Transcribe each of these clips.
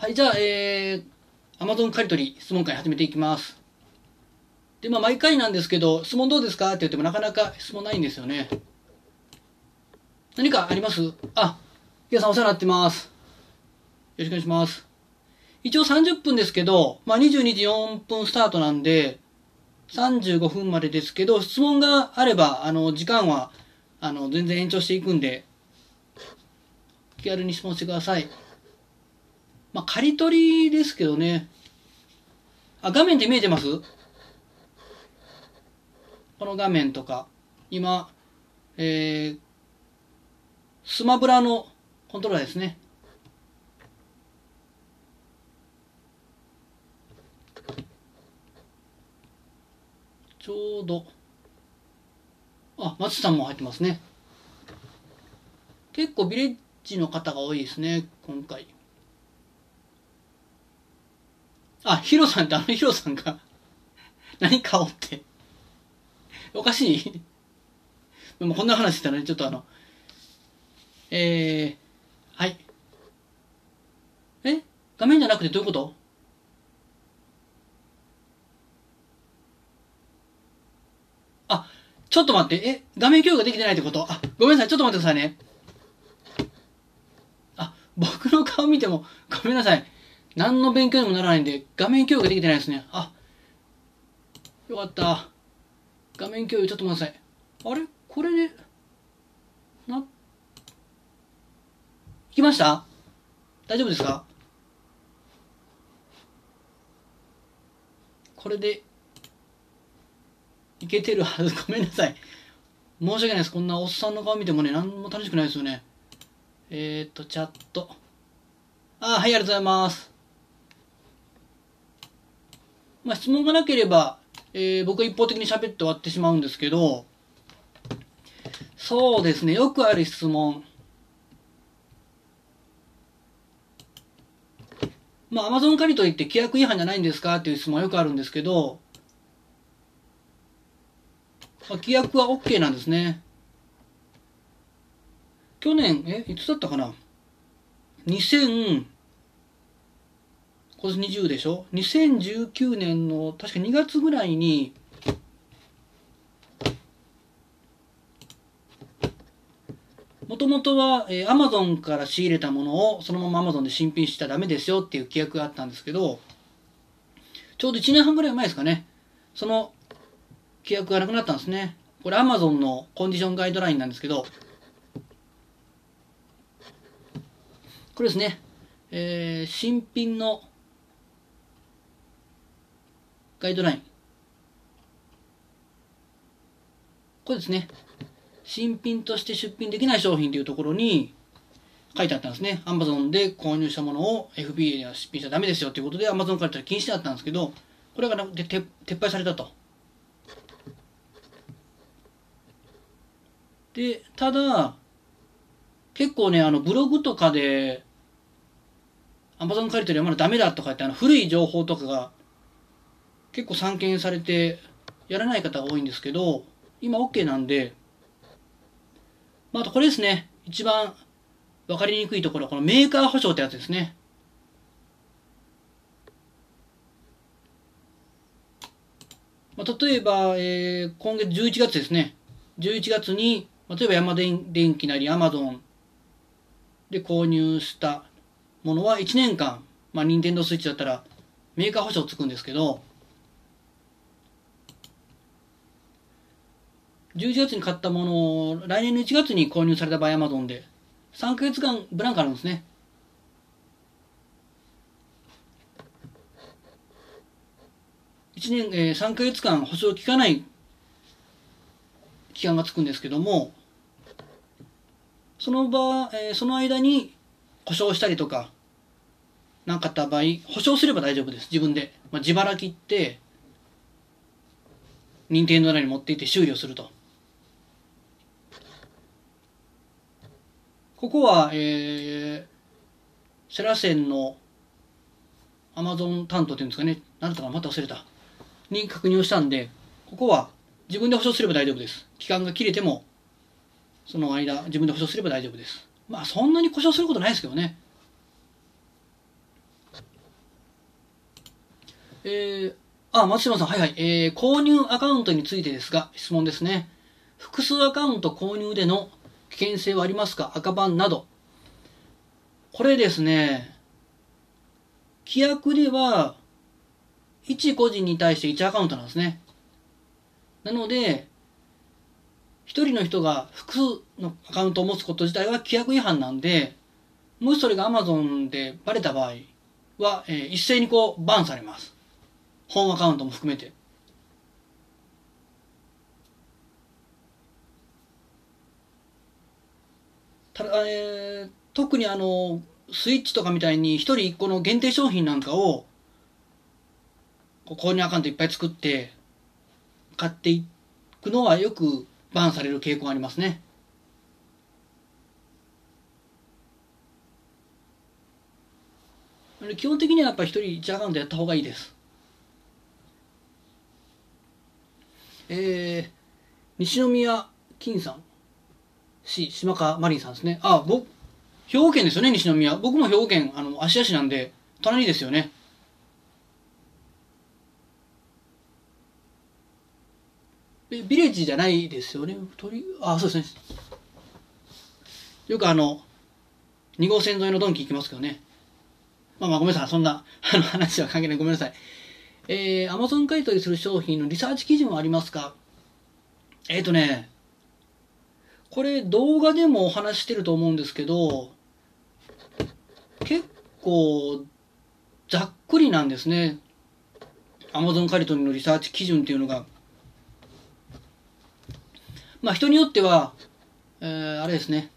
はい、じゃあ、えー、Amazon 刈り取り質問会始めていきます。で、まあ、毎回なんですけど、質問どうですか？って言ってもなかなか質問ないんですよね。何かあります？あ、ヒガさんお世話になってます。よろしくお願いします。一応30分ですけど、まあ、22時4分スタートなんで、35分までですけど、質問があれば、あの、時間は、あの、全然延長していくんで、気軽に質問してください。まあ、刈り取りですけどね。あ、画面で見えてます？この画面とか、今、えー、スマブラのコントローラーですね。ちょうど、あ、松さんも入ってますね。結構ビレッジの方が多いですね、今回。あ、ヒロさんってあのヒロさんが 何顔って。おかしい でもこんな話したらね、ちょっとあの、えー、はい。え？画面じゃなくてどういうこと？あ、ちょっと待って、え、画面共有ができてないってこと？あ、ごめんなさい、ちょっと待ってくださいね。あ、僕の顔見ても、ごめんなさい。何の勉強にもならないんで、画面共有ができてないですね。あ、よかった。画面共有ちょっと待ってください。あれ？これで、な、行きました？大丈夫ですか？これで、いけてるはず。ごめんなさい。申し訳ないです。こんなおっさんの顔見てもね、何も楽しくないですよね。えー、っと、チャット。あはい、ありがとうございます。まあ、質問がなければ、えー僕が一方的に喋って終わってしまうんですけど、そうですね、よくある質問。まあ、アマゾン借り取りって規約違反じゃないんですか？っていう質問はよくあるんですけど、まあ、規約は OK なんですね。去年、え、いつだったかな ?2000、今年20でしょ ?2019 年の確か2月ぐらいに、もともとは、えー、Amazon から仕入れたものをそのまま Amazon で新品しちゃダメですよっていう規約があったんですけど、ちょうど1年半ぐらい前ですかね。その規約がなくなったんですね。これ Amazon のコンディションガイドラインなんですけど、これですね。えー新品のガイドライン。これですね。新品として出品できない商品というところに書いてあったんですね。Amazon で購入したものを FBA には出品しちゃダメですよということで Amazon から禁止だったんですけど、これがなくて撤廃されたと。で、ただ、結構ね、あのブログとかで Amazon 借り取りはまだダメだとかってあの古い情報とかが結構散見されてやらない方が多いんですけど、今 OK なんで、まあ、あとこれですね。一番分かりにくいところこのメーカー保証ってやつですね。まあ、例えば、えー今月11月ですね。11月に、例えば山電電機なり Amazon で購入したものは1年間、まあ、任天堂スイッチだったらメーカー保証つくんですけど、11月に買ったものを来年の1月に購入された場合 Amazon で3ヶ月間ブランクあるんですね。1年、えー3ヶ月間保証効かない期間がつくんですけども、その場、えーその間に故障したりとか、なかった場合、保証すれば大丈夫です。自分で。まあ、自腹切って、任天堂なりに持って行って修理をすると。ここは、えー、セラセンのアマゾン担当っていうんですかね。なんだったかまた忘れた。に確認をしたんで、ここは自分で保証すれば大丈夫です。期間が切れても、その間、自分で保証すれば大丈夫です。まあ、そんなに故障することないですけどね。えー、あ、松島さん、はいはい。えー、購入アカウントについてですが、質問ですね。複数アカウント購入での危険性はありますか？赤番など。これですね、規約では、1個人に対して1アカウントなんですね。なので、一人の人が複数のアカウントを持つこと自体は規約違反なんで、もしそれが Amazon でバレた場合は、えー、一斉にこうバンされます。本アカウントも含めて。ただ、えー、特にあの、スイッチとかみたいに一人一個の限定商品なんかを、購入アカウントいっぱい作って買っていくのはよくバンされる傾向がありますね。基本的にはやっぱ一人1アカウントやった方がいいです。えー、西宮金さん、し、島川マリンさんですね。あ、僕、兵庫県ですよね、西宮。僕も兵庫県、あの、芦屋市なんで、隣ですよね。え、ビレッジじゃないですよね？鳥、あ、そうですね。よくあの、2号線沿いのドンキ行きますけどね。まあまあごめんなさい。そんな、あの話は関係ない。ごめんなさい。えー、Amazon 買取する商品のリサーチ基準はありますか？えっ、ー、とね、これ動画でもお話してると思うんですけど、結構ざっくりなんですね。Amazon カリトリのリサーチ基準っていうのが。まあ人によっては、えー、あれですね。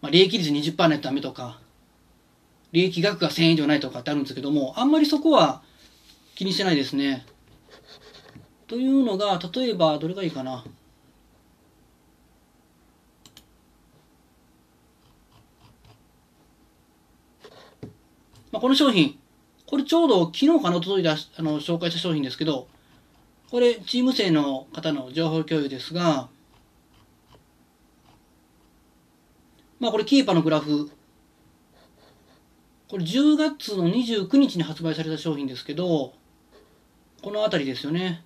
まあ利益率20%ないとダメとか、利益額が1000円以上ないとかってあるんですけども、あんまりそこは気にしてないですね。というのが、例えば、どれがいいかな。まあ、この商品、これちょうど昨日かな、届いた、あの、紹介した商品ですけど、これ、チーム生の方の情報共有ですが、まあ、これ、キーパーのグラフ、これ10月の29日に発売された商品ですけど、この辺りですよね。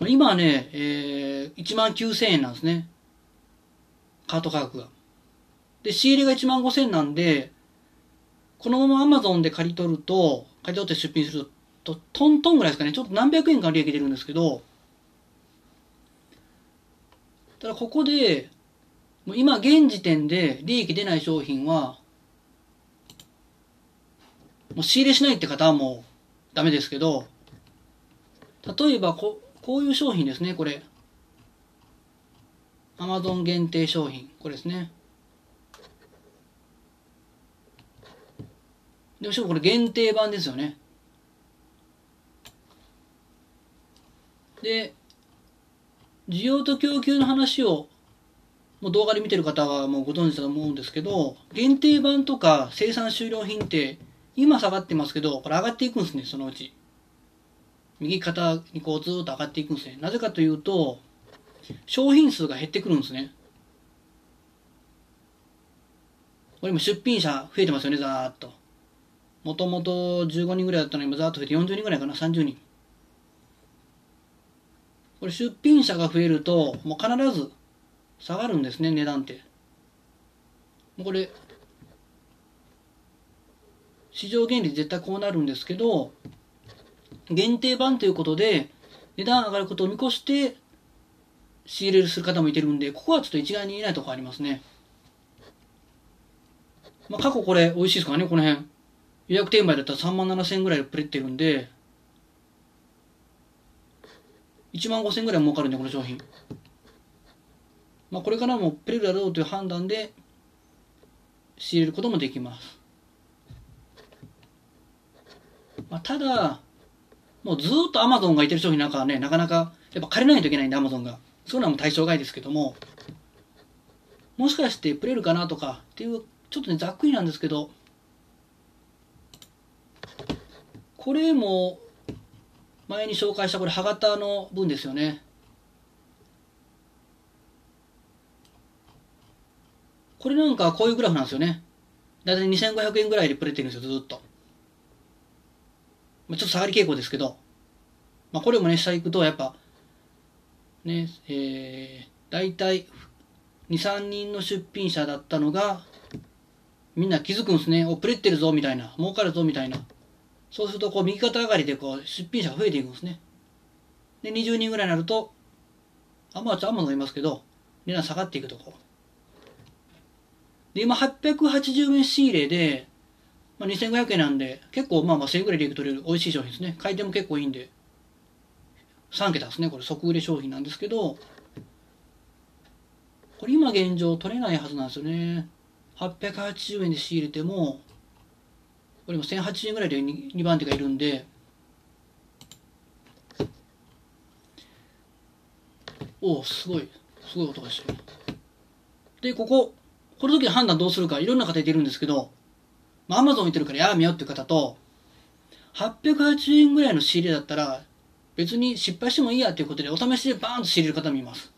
今はね、えー、1万9000円なんですね。カート価格が。で、仕入れが1万5000なんで、このまま Amazon で借り取ると、借り取って出品すると、トントンぐらいですかね。ちょっと何百円か利益出るんですけど、ただここで、もう今現時点で利益出ない商品は、もう仕入れしないって方はもうダメですけど、例えばここういう商品ですね、これ。アマゾン限定商品。これですね。でもしかもこれ限定版ですよね。で、需要と供給の話をもう動画で見てる方はもうご存知だと思うんですけど、限定版とか生産終了品って今下がってますけど、これ上がっていくんですね、そのうち。右肩にこうずっと上がっていくんですね。なぜかというと、商品数が減ってくるんですね。これ今出品者増えてますよね、ざーっと。もともと15人ぐらいだったのに今ざーっと増えて40人ぐらいかな、30人。これ出品者が増えると、もう必ず下がるんですね、値段ってもう。これ、市場原理絶対こうなるんですけど、限定版ということで、値段上がることを見越して、仕入れるする方もいてるんで、ここはちょっと一概に言えないところありますね。まあ、過去これ美味しいですからね、この辺。予約転売だったら3万7千円ぐらいでプレってるんで、1万5千円ぐらい儲かるんで、この商品。まあ、これからもプレるだろうという判断で仕入れることもできます。まあ、ただ、もうずっとアマゾンがいてる商品なんかはね、なかなかやっぱ借りないといけないんで、アマゾンが。そういうのはもう対象外ですけども、もしかしてプレるかなとかっていう、ちょっとね、ざっくりなんですけど、これも、前に紹介したこれ、歯型の分ですよね。これなんかこういうグラフなんですよね。だいたい2500円ぐらいでプレてるんですよ、ずっと。まあ、ちょっと下がり傾向ですけど、まあ、これもね、下行くと、やっぱ、ね、えー、大体、2、3人の出品者だったのが、みんな気づくんですね。お、プレってるぞ、みたいな。儲かるぞ、みたいな。そうすると、こう、右肩上がりで、こう、出品者が増えていくんですね。で、20人ぐらいになると、あん、まあ、んま飲みますけど、値段下がっていくとこ。で、今880円仕入れで、まあ、2500円なんで、結構まあまあ1000円ぐらいでいくとれる美味しい商品ですね。回転も結構いいんで、3桁ですね。これ即売れ商品なんですけど、これ今現状取れないはずなんですよね。880円で仕入れても、これも1080円ぐらいで 2, 2番手がいるんで、おお、すごい、すごい音がしてる。で、ここ、この時の判断どうするか、いろんな方いてるんですけど、まあ、アマゾン見てるからやめようっていう方と、880円ぐらいの仕入れだったら、別に失敗してもいいやっていうことで、お試しでバーンと仕入れる方もいます。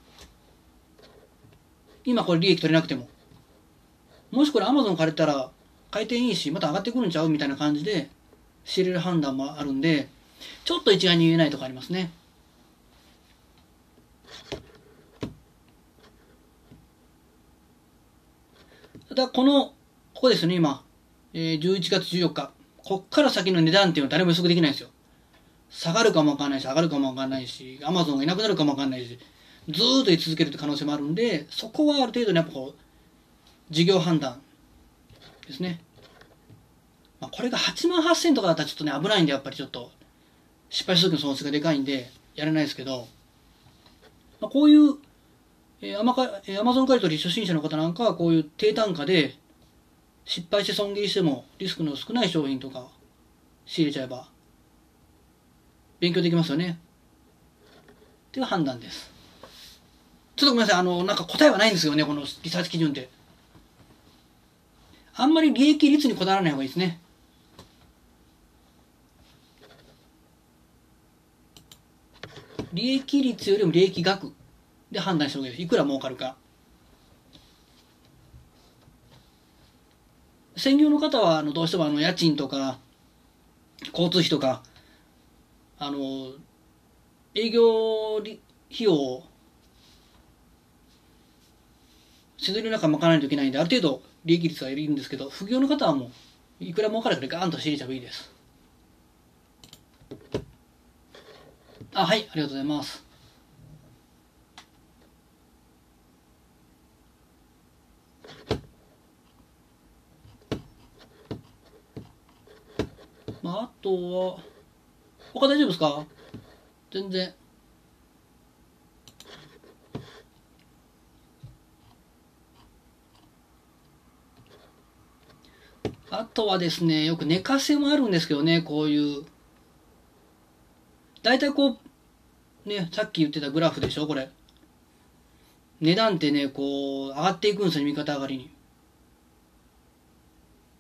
今これ利益取れなくても。もしこれアマゾン借りたら、回転いいし、また上がってくるんちゃうみたいな感じで、仕入れる判断もあるんで、ちょっと一概に言えないとこありますね。ただ、この、ここですね、今。えー、11月14日。こっから先の値段っていうのは誰も予測できないんですよ。下がるかもわかんないし、上がるかもわかんないし、アマゾンがいなくなるかもわかんないし、ずーっと居続けるって可能性もあるんで、そこはある程度のやっぱこう、事業判断ですね。まあ、これが8万8000とかだったらちょっとね、危ないんで、やっぱりちょっと、失敗した時の損失がでかいんで、やれないですけど、まあ、こういうえー、アマカえ、アマゾン買取初心者の方なんかはこういう低単価で失敗して損切りしてもリスクの少ない商品とか仕入れちゃえば勉強できますよね。っていう判断です。ちょっとごめんなさい。あのなんか答えはないんですよねこのリサーチ基準って。あんまり利益率にこだわらない方がいいですね利益率よりも利益額で判断した方がいいです。いくら儲かるか。専業の方はあのどうしてもあの家賃とか交通費とかあの営業費用を手取りの中賄わないといけないんである程度利益率はいるんですけど副業の方はもういくら儲かるかでガーンと仕入れちゃえばいいです。あはいありがとうございます。まあ、あとは、他大丈夫ですか？全然。あとはですね、よく寝かせもあるんですけどね、こういう。大体こう、ね、さっき言ってたグラフでしょ、これ。値段ってね、こう、上がっていくんですよ、右肩上がりに。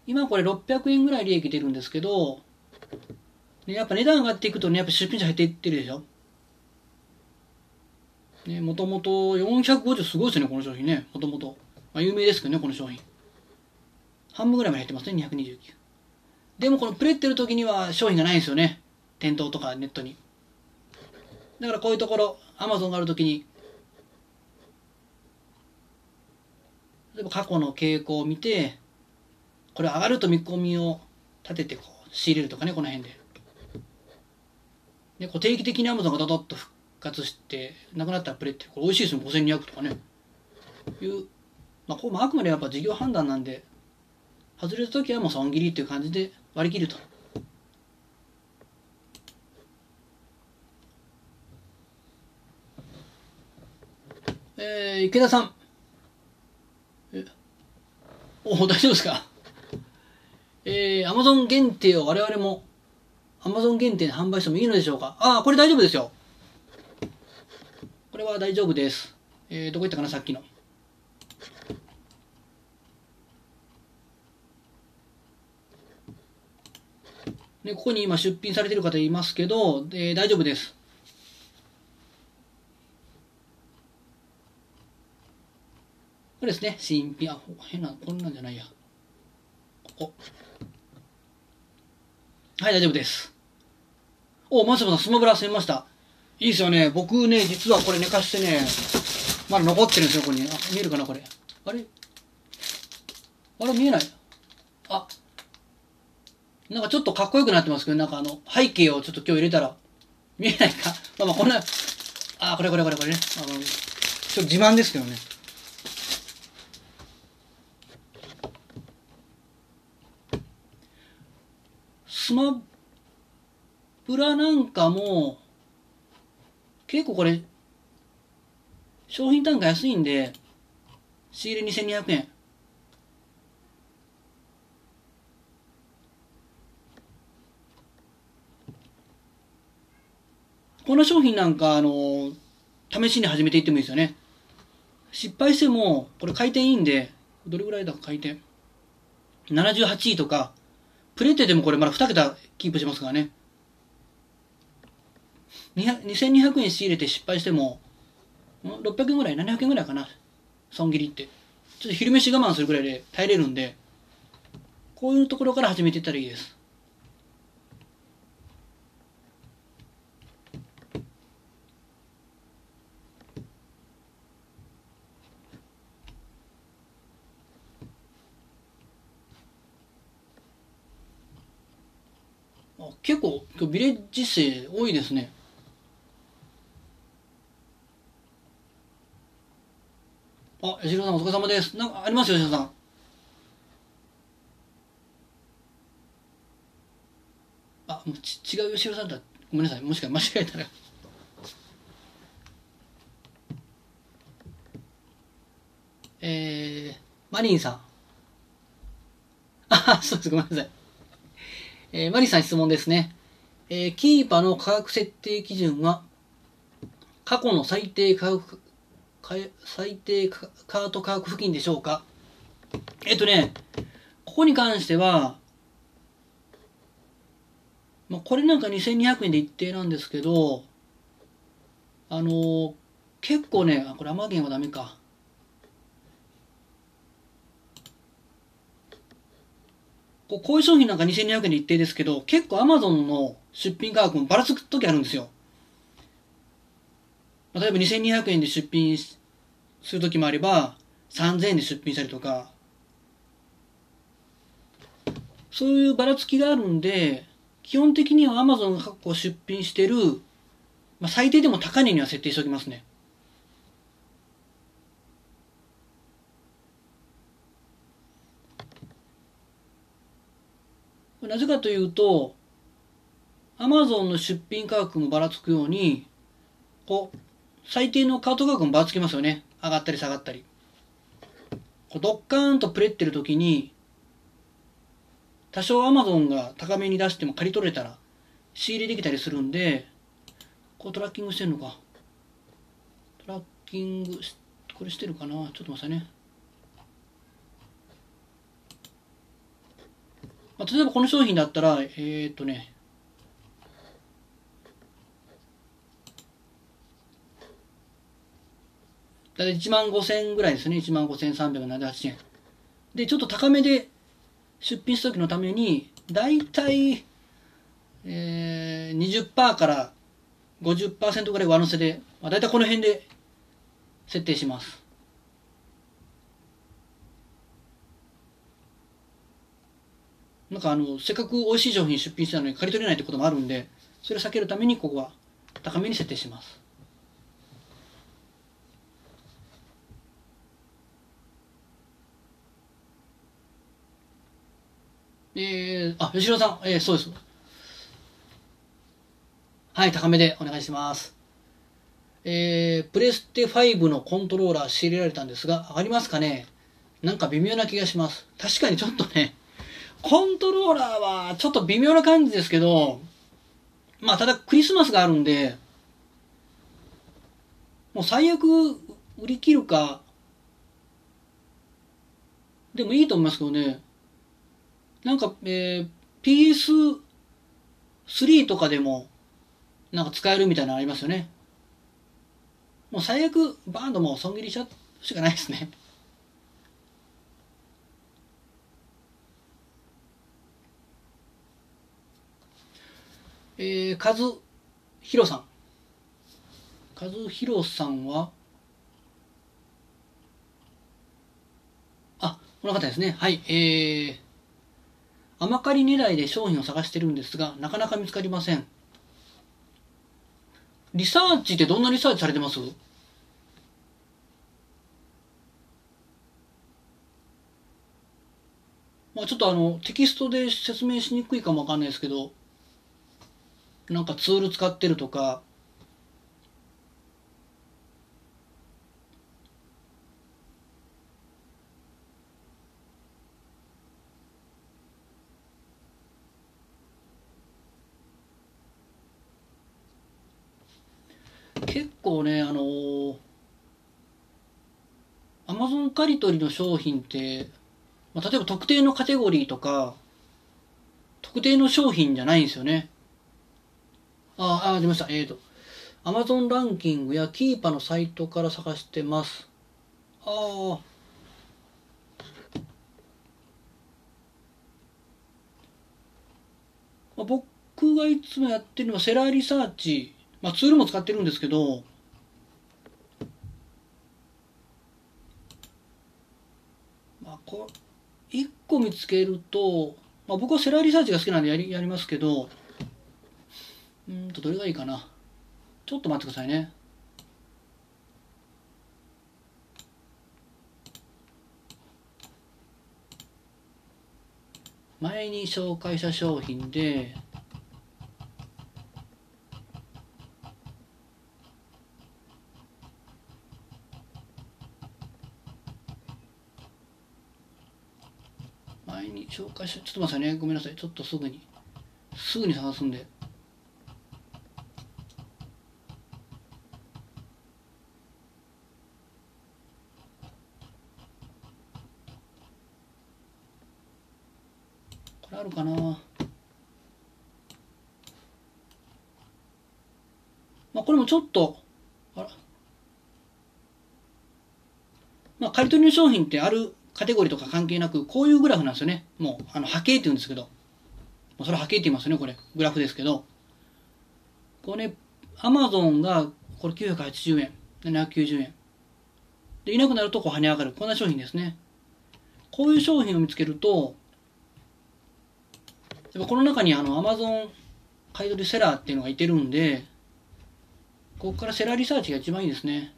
今これ600円ぐらい利益出るんですけど、でやっぱ値段上がっていくとね、やっぱ出品者減っていってるでしょ。ね、もともと450すごいですね、この商品ね。もともと。まあ、有名ですけどね、この商品。半分ぐらいまで減ってますね、229。でもこのプレってる時には商品がないんですよね。店頭とかネットに。だからこういうところ、アマゾンがある時に、例えば過去の傾向を見て、これ上がると見込みを立ててこう仕入れるとかねこの辺ででこう定期的にアマゾンがドドッと復活してなくなったらプレってこれ美味しいですよ5200とかねいうまあこう、まあ、あくまでやっぱ事業判断なんで外れた時はもう損切りっていう感じで割り切るとえー、池田さんえお大丈夫ですか？えー、Amazon 限定を我々も Amazon 限定で販売してもいいのでしょうか？ああ、これ大丈夫ですよ。これは大丈夫です。えー、どこ行ったかな、さっきの。ね、ここに今出品されてる方いますけど、えー、大丈夫です。これですね、新品。あ、変な、こんなんじゃないや。おはい、大丈夫です。お、松山さ、スマブラ攻めました。いいですよね。僕ね、実はこれ寝かしてね、まだ残ってるんですよ、ここに。あ、見えるかな、これ。あれ？あれ、見えないあ、なんかちょっとかっこよくなってますけど、なんかあの、背景をちょっと今日入れたら、見えないか？まあまあ、こんな、あ、これこれこれこれね。あの、ちょっと自慢ですけどね。スマブラなんかも、結構これ、商品単価安いんで、仕入れ2200円。この商品なんか、あの、試しに始めていってもいいですよね。失敗しても、これ回転いいんで、どれぐらいだ？回転。78位とか、プレテでもこれまだ2桁キープしますからね。2200円仕入れて失敗しても、600円ぐらい、700円ぐらいかな。損切りって。ちょっと昼飯我慢するぐらいで耐えれるんで、こういうところから始めていったらいいです。あ結構今日ビレッジ生多いですね。あ吉野さんお疲れ様です。なんかありますよ吉野さん。あもうち違う吉野さんだ。ごめんなさい。もしか間違えたら。えー、マリンさん。あそうです。ごめんなさい。えーマリさん質問ですね。えーキーパーの価格設定基準は、過去の最低価格、か最低カカート価格付近でしょうか？えっ、とね、ここに関しては、まあ、これなんか2200円で一定なんですけど、あのー結構ね、あ、これアマゲンはダメか。こうこういう商品なんか2200円で一定ですけど、結構 Amazon の出品価格もばらつく時あるんですよ。例えば2200円で出品する時もあれば、3000円で出品したりとか、そういうばらつきがあるんで、基本的には Amazon が過去出品してる、まあ、最低でも高値には設定しておきますね。なぜかというと、アマゾンの出品価格もばらつくように、こう、最低のカート価格もばらつきますよね。上がったり下がったり。こうドッカーンとプレってる時に、多少アマゾンが高めに出しても借り取れたら、仕入れできたりするんで、こうトラッキングしてんのか。トラッキングし、これしてるかなちょっと待ってね。まあ、例えばこの商品だったら、えー、っとね、だいたい1万5000円ぐらいですね。1万5378円。で、ちょっと高めで出品した時のために、だいたい、えー、20%から50%ぐらい上乗せで、まあ、だいたいこの辺で設定します。なんかあの、せっかく美味しい商品出品したのに借り取れないってこともあるんで、それを避けるためにここは高めに設定します。えー、あ、吉野さん、えー、そうです。はい、高めでお願いします。えー、プレステ5のコントローラー仕入れられたんですが、上がりますかね？なんか微妙な気がします。確かにちょっとね、コントローラーはちょっと微妙な感じですけど、まあただクリスマスがあるんで、もう最悪売り切るか、でもいいと思いますけどね。なんか、えー、PS3 とかでも、なんか使えるみたいなのありますよね。もう最悪、バンとも損切りしちゃうしかないですね。えー、和弘さん。和弘さんは、あ、この方ですね。はい、えー、甘借り狙いで商品を探してるんですが、なかなか見つかりません。リサーチってどんなリサーチされてます？まあ、ちょっとあのテキストで説明しにくいかもわかんないですけどなんかツール使ってるとか結構ねあのアマゾン刈り取りの商品ってまあ、例えば特定のカテゴリーとか、特定の商品じゃないんですよね。ああ、出ました。えっ、ー、と、Amazon ランキングやキーパのサイトから探してます。ああ。まあ、僕がいつもやってるのはセラーリサーチ、まあ、ツールも使ってるんですけど、まあ、こ1個見つけると、まあ、僕はセラーリサーチが好きなんでやりやりますけどうんとどれがいいかな？ちょっと待ってくださいね。前に紹介した商品で前に紹介しちょっと待ってくださいね。ごめんなさい。ちょっとすぐにすぐに探すんで。これあるかなまあこれもちょっとあらまあ刈り取りの商品ってあるカテゴリーとか関係なく、こういうグラフなんですよね。もう、あの波形って言うんですけど。もうそれ波形って言いますよね、これ。グラフですけど。これ、アマゾンが、これ980円、790円。で、いなくなるとこう跳ね上がる。こんな商品ですね。こういう商品を見つけると、やっぱこの中にあの、アマゾン買い取りセラーっていうのがいてるんで、ここからセラーリサーチが一番いいですね。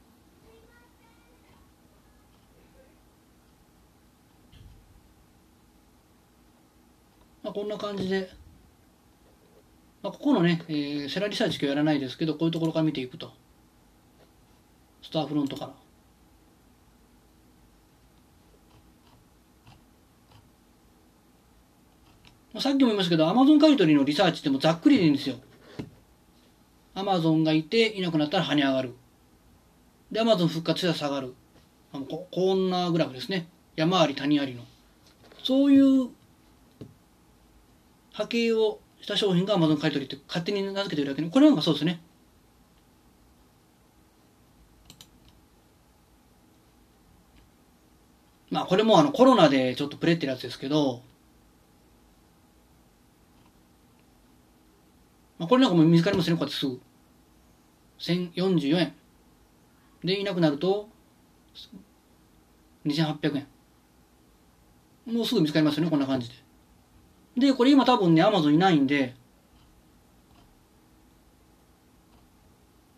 まあ、こんな感じで、まあ、ここのね、えー、セラリサーチ今日やらないですけど、こういうところから見ていくと。スターフロントから。まあ、さっきも言いましたけど、アマゾン買い取りのリサーチってもざっくりでいいんですよ。アマゾンがいて、いなくなったら跳ね上がる。で、アマゾン復活したら下がる。ここんなグラフですね。山あり谷ありの。そういう波形をした商品が Amazon 買い取りって勝手に名付けてるだけに、これなんかそうですね。まあこれもあのコロナでちょっとプレってるやつですけど、まあ、これなんかも見つかりますね、こうやってすぐ。1044円。で、いなくなると、2800円。もうすぐ見つかりますよね、こんな感じで。で、これ今多分ね、アマゾンいないんで、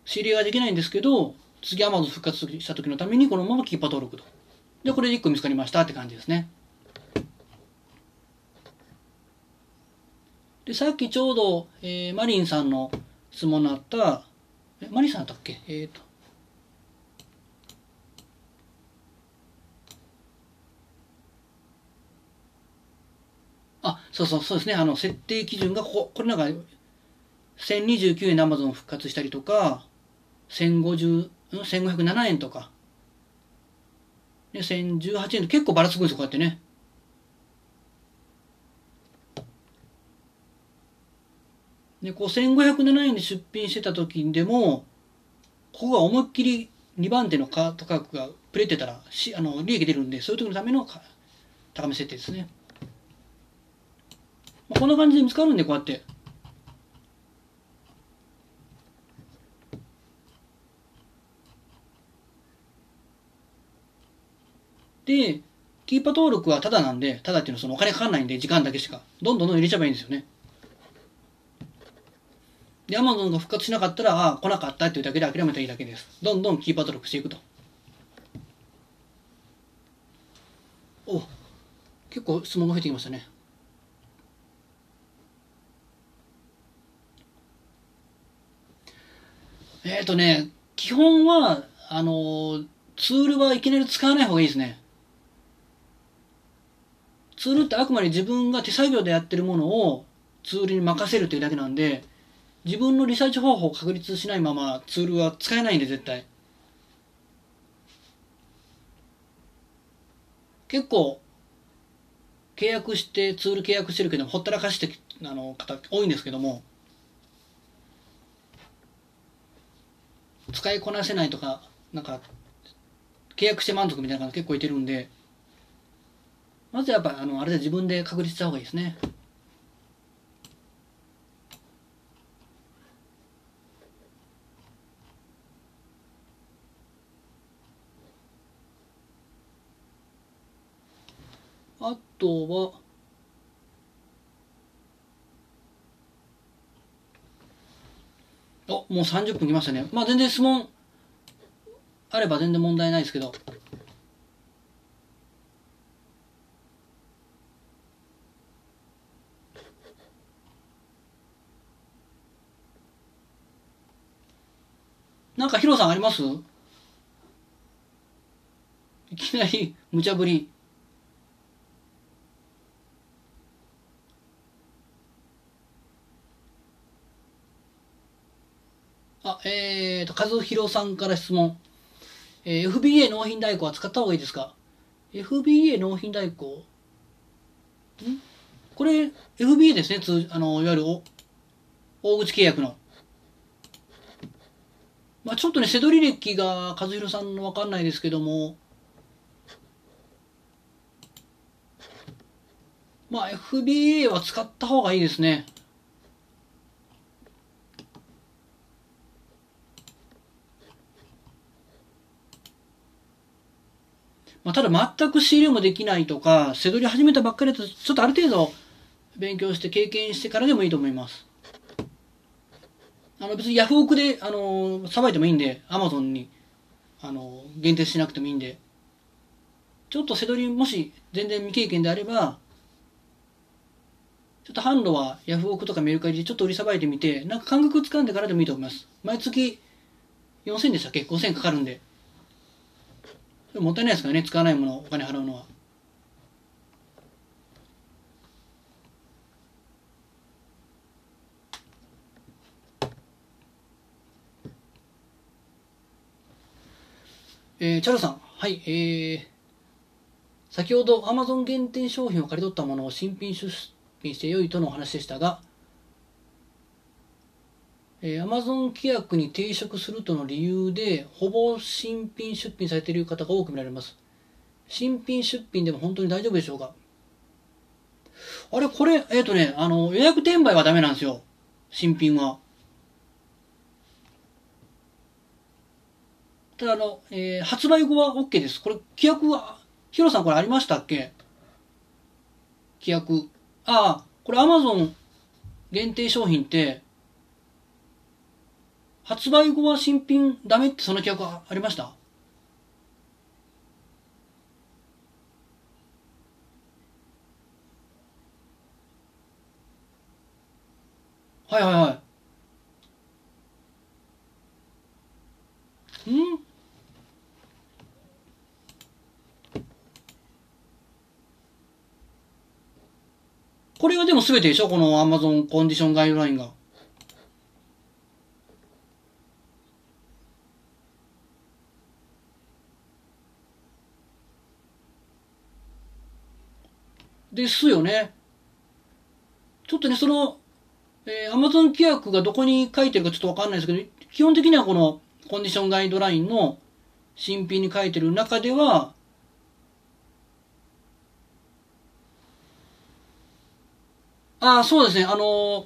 仕入れができないんですけど、次アマゾン復活した時のためにこのままキーパー登録と。で、これで1個見つかりましたって感じですね。で、さっきちょうど、えー、マリンさんの質問のあった、え、マリンさんだったっけ？えっ、ー、と、あ、そうそう、そうですね。あの、設定基準がここ、これなんか、1029円で Amazon 復活したりとか、1050、1507円とか、で、1018円と結構ばらつくんですよ、こうやってね。で、こう1507円で出品してた時でも、ここが思いっきり2番手の価格がプレてたらしあの利益出るんで、そういう時のための高め設定ですね。まあ、こんな感じで見つかるんで、こうやって。で、キーパー登録はタダなんで、タダっていうのはそのお金かかんないんで、時間だけしか。どんどんどん入れちゃえばいいんですよね。で、アマゾンが復活しなかったら、ああ、来なかったっていうだけで諦めたらいいだけです。どんどんキーパー登録していくと。お結構質問が増えてきましたね。えっ、ー、とね、基本は、あの、ツールはいきなり使わない方がいいですね。ツールってあくまで自分が手作業でやってるものをツールに任せるというだけなんで、自分のリサーチ方法を確立しないままツールは使えないんで絶対。結構、契約して、ツール契約してるけど、ほったらかしてあの方多いんですけども、使いこなせないとか、なんか、契約して満足みたいな方結構いてるんで、まずやっぱ、あの、あれで自分で確立した方がいいですね。あとは、あ、もう30分きましたね。まあ全然質問あれば全然問題ないですけど。なんかヒロさんあります？いきなり無茶ぶり。あ、えーと、和弘さんから質問。えー、FBA 納品代行は使った方がいいですか ?FBA 納品代行？ん？これ、FBA ですね、つあの、いわゆる大口契約の。まあちょっとね、背取り歴が和弘さんのわかんないですけども、まあ FBA は使った方がいいですね。まあ、ただ全く仕入れもできないとか、背取り始めたばっかりだと、ちょっとある程度勉強して経験してからでもいいと思います。あの別にヤフオクで、あの、さばいてもいいんで、アマゾンに、あの、限定しなくてもいいんで、ちょっと背取りもし全然未経験であれば、ちょっと販路はヤフオクとかメルカリでちょっと売りさばいてみて、なんか感覚つかんでからでもいいと思います。毎月4000でしたっけ ?5000 かかるんで。もったいないですからね使わないものお金払うのは。えー、チャルさん、はい、えー、先ほど Amazon 限定商品を借り取ったものを新品出品して良いとのお話でしたが、えー、Amazon 規約に抵触するとの理由で、ほぼ新品出品されている方が多く見られます。新品出品でも本当に大丈夫でしょうか？あれ、これ、えっ、ー、とね、あの、予約転売はダメなんですよ。新品は。ただ、あの、えー、発売後は OK です。これ、規約は、ヒロさんこれありましたっけ？規約。ああ、これ Amazon 限定商品って、発売後は新品ダメってその企画ありました？はいはいはい。ん？これはでも全てでしょ？この Amazon コンディションガイドラインが。ですよね。ちょっとね、その、えー、Amazon 規約がどこに書いてるかちょっとわかんないですけど、基本的にはこのコンディションガイドラインの新品に書いてる中では、ああ、そうですね、あのー、ちょっ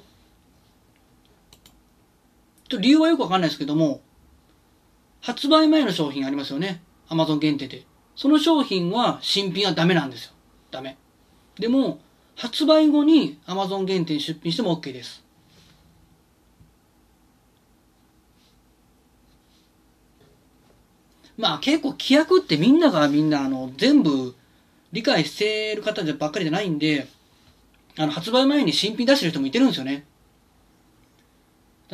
と理由はよくわかんないですけども、発売前の商品ありますよね。Amazon 限定で。その商品は新品はダメなんですよ。ダメ。でも、発売後に Amazon 限定出品しても OK です。まあ結構規約ってみんながみんなあの全部理解してる方ばっかりじゃないんで、あの発売前に新品出してる人もいてるんですよね。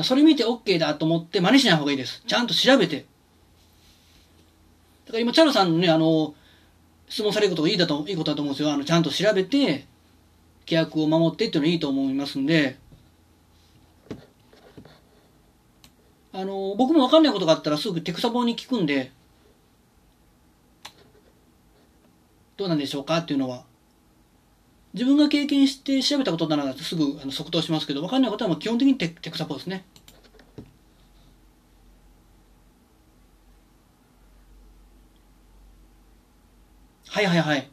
それ見て OK だと思って真似しない方がいいです。ちゃんと調べて。だから今、チャルさんのね、あの、質問されることがいいだと、いいことだと思うんですよ。あの、ちゃんと調べて、規約を守ってっていうのはいいと思いますんで、あの、僕もわかんないことがあったらすぐテクサボに聞くんで、どうなんでしょうか？っていうのは。自分が経験して調べたことならすぐあの即答しますけど、わかんないことはもう基本的にテテクサポですね。はいはいはい。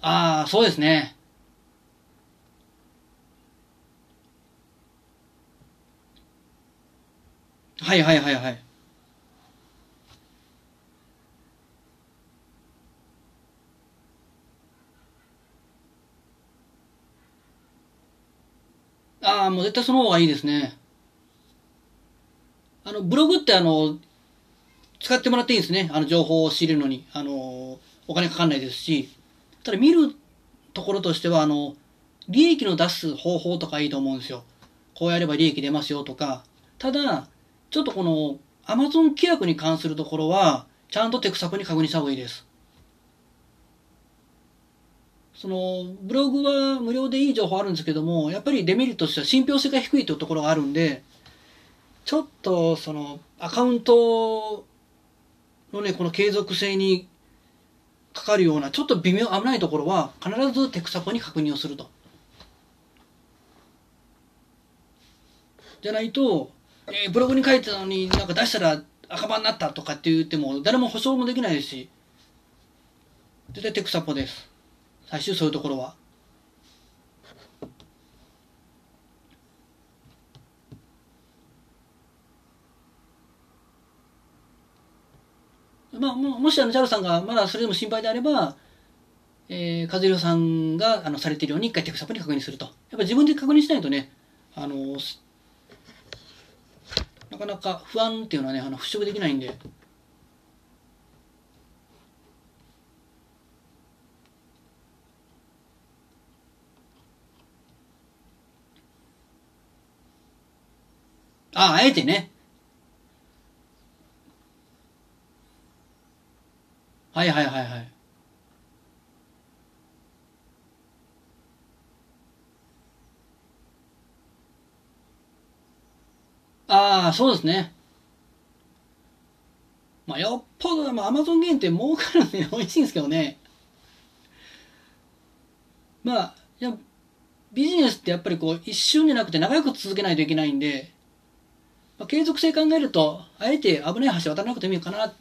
ああ、そうですね。はいはいはいはい。ああ、もう絶対その方がいいですね。あの、ブログってあの、使ってもらっていいんですね。あの、情報を知るのに。あの、お金かかんないですし。ただ見るところとしては、あの、利益の出す方法とかいいと思うんですよ。こうやれば利益出ますよとか。ただ、ちょっとこの、アマゾン規約に関するところは、ちゃんとテクサプに確認した方がいいです。その、ブログは無料でいい情報あるんですけども、やっぱりデメリットとしては信憑性が低いというところがあるんで、ちょっと、その、アカウントのね、この継続性にかかるような、ちょっと微妙、危ないところは、必ずテクサポに確認をすると。じゃないと、えー、ブログに書いてたのになんか出したら赤番になったとかって言っても、誰も保証もできないですし、絶対テクサポです。最終そういうところは。まあ、もしあの、チャルさんがまだそれでも心配であれば、えー、和弘さんがあのされているように一回テクサポに確認すると。やっぱ自分で確認しないとね、あの、なかなか不安っていうのはね、あの払拭できないんで。ああ、あえてね。はいはいはいはい。ああ、そうですね。まあ、よっぽど、まあ、アマゾン限定儲かるんで美味しいんですけどね。まあ、いや、ビジネスってやっぱりこう、一瞬じゃなくて長く続けないといけないんで、まあ、継続性考えると、あえて危ない橋渡らなくてもいいかな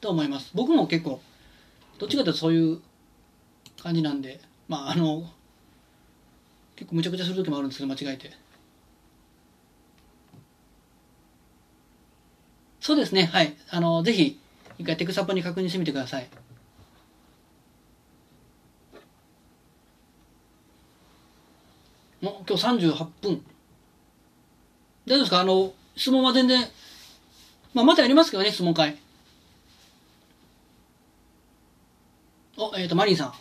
と思います。僕も結構、どっちかというとそういう感じなんで、まあ、あの、結構むちゃくちゃする時もあるんですけど、間違えて。そうですね、はい。あの、ぜひ、一回テクサポに確認してみてください。もう今日38分。大丈夫ですか？あの、質問は全然、まあ、またやりますけどね、質問会。お、えっ、ー、と、マリンさん。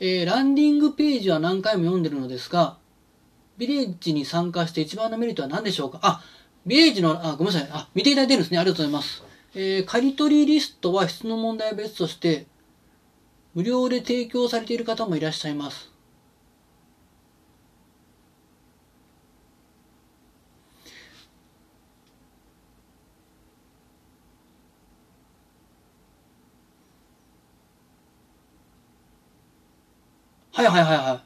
えー、ランディングページは何回も読んでるのですが、ビレッジに参加して一番のメリットは何でしょうか？あ、ビレッジの、あ、ごめんなさい。あ、見ていただいてるんですね。ありがとうございます。えー、借取りリストは質の問題は別として、無料で提供されている方もいらっしゃいます。はいはいはいは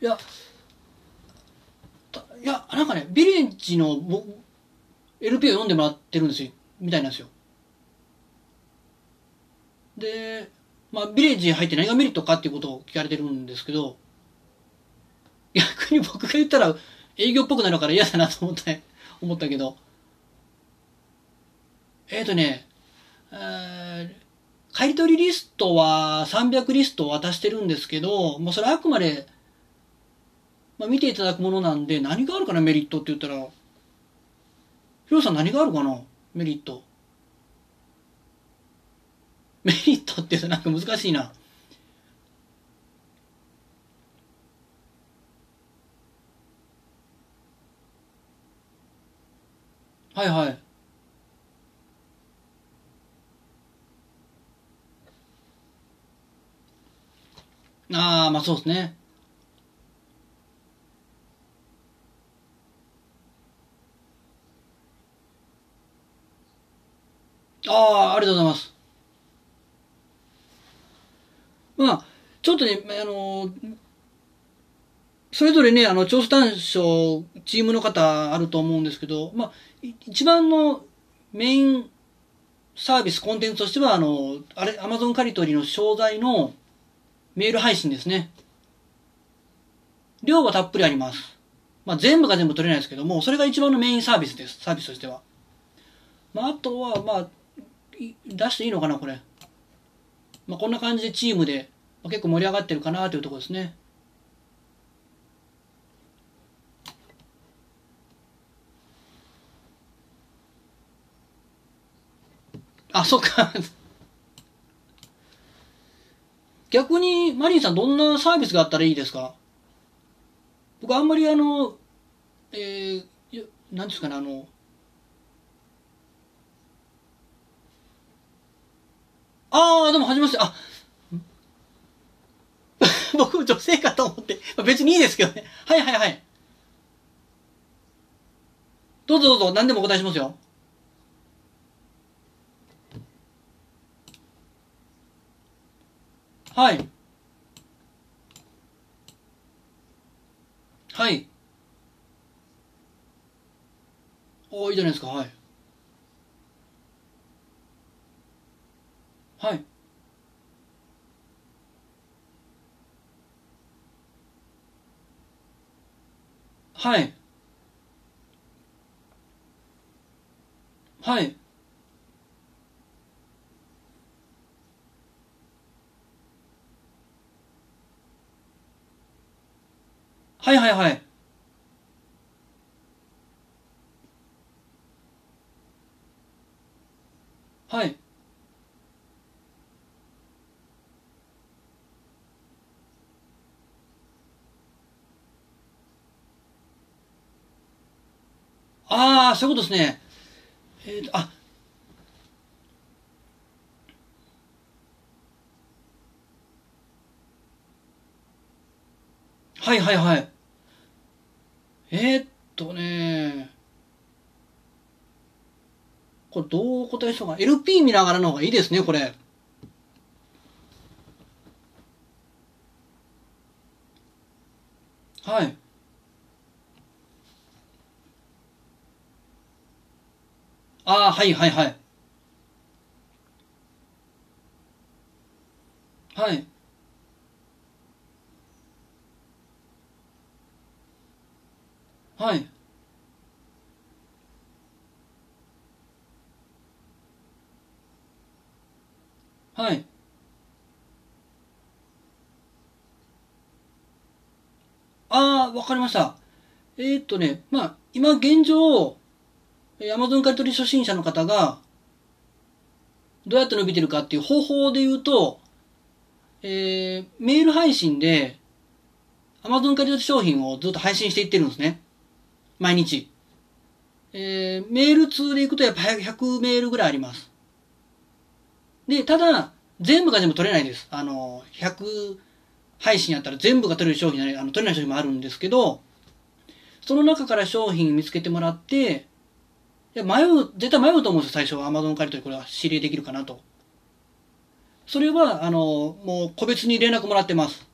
い。いや、いや、なんかね、ビレッジの LP を読んでもらってるんですよ、みたいなんですよ。で、まあ、ビレッジに入って何がメリットかっていうことを聞かれてるんですけど、逆に僕が言ったら、営業っぽくなるから嫌だなと思った、思ったけど。えっ、ー、とね、えー買取リストは300リストを渡してるんですけど、もうそれあくまで、まあ、見ていただくものなんで、何があるかな、メリットって言ったら。ヒロさん何があるかなメリット。メリットって言うとなんか難しいな。はいはい。ああ、まあそうですね。ああ、ありがとうございます。まあ、ちょっとね、あのそれぞれね、あの、調査単勝、チームの方あると思うんですけど、まあ、一番のメインサービス、コンテンツとしては、あの、あれ、アマゾンカリトリの商材のメール配信ですね。量はたっぷりあります。まあ、全部が全部取れないですけども、それが一番のメインサービスです。サービスとしては。まあ、あとは、まあ、出していいのかな、これ。まあ、こんな感じでチームで、まあ、結構盛り上がってるかなというところですね。あ、そっか。逆に、マリンさんどんなサービスがあったらいいですか？僕あんまりあの、えー、なんですかね、あの、ああ、でも、はじめまして。あ、僕、女性かと思って。別にいいですけどね。はいはいはい。どうぞどうぞ、何でもお答えしますよ。はい。はい。おいいじゃないですか。はい。はい。はい。はい。はいはいはい。はい。ああ、そういうことですね。えーと、あ、はいはいはい。えー、っとね、これどう答えしようか。LP 見ながらの方がいいですね、これ。はい。ああ、はいはいはい。はい。はい。はい。ああ、わかりました。えー、っとね、まあ、今現状、Amazon 買取初心者の方が、どうやって伸びてるかっていう方法で言うと、えー、メール配信で、Amazon 買取商品をずっと配信していってるんですね。毎日。えー、メール通で行くとやっぱ100メールぐらいあります。で、ただ、全部が全部取れないです。あの、100配信やったら全部が取れる商品ないあの取れない商品もあるんですけど、その中から商品見つけてもらって、いや迷う、絶対迷うと思うんですよ、最初は。Amazon 借り取りこれは指令できるかなと。それは、あの、もう個別に連絡もらってます。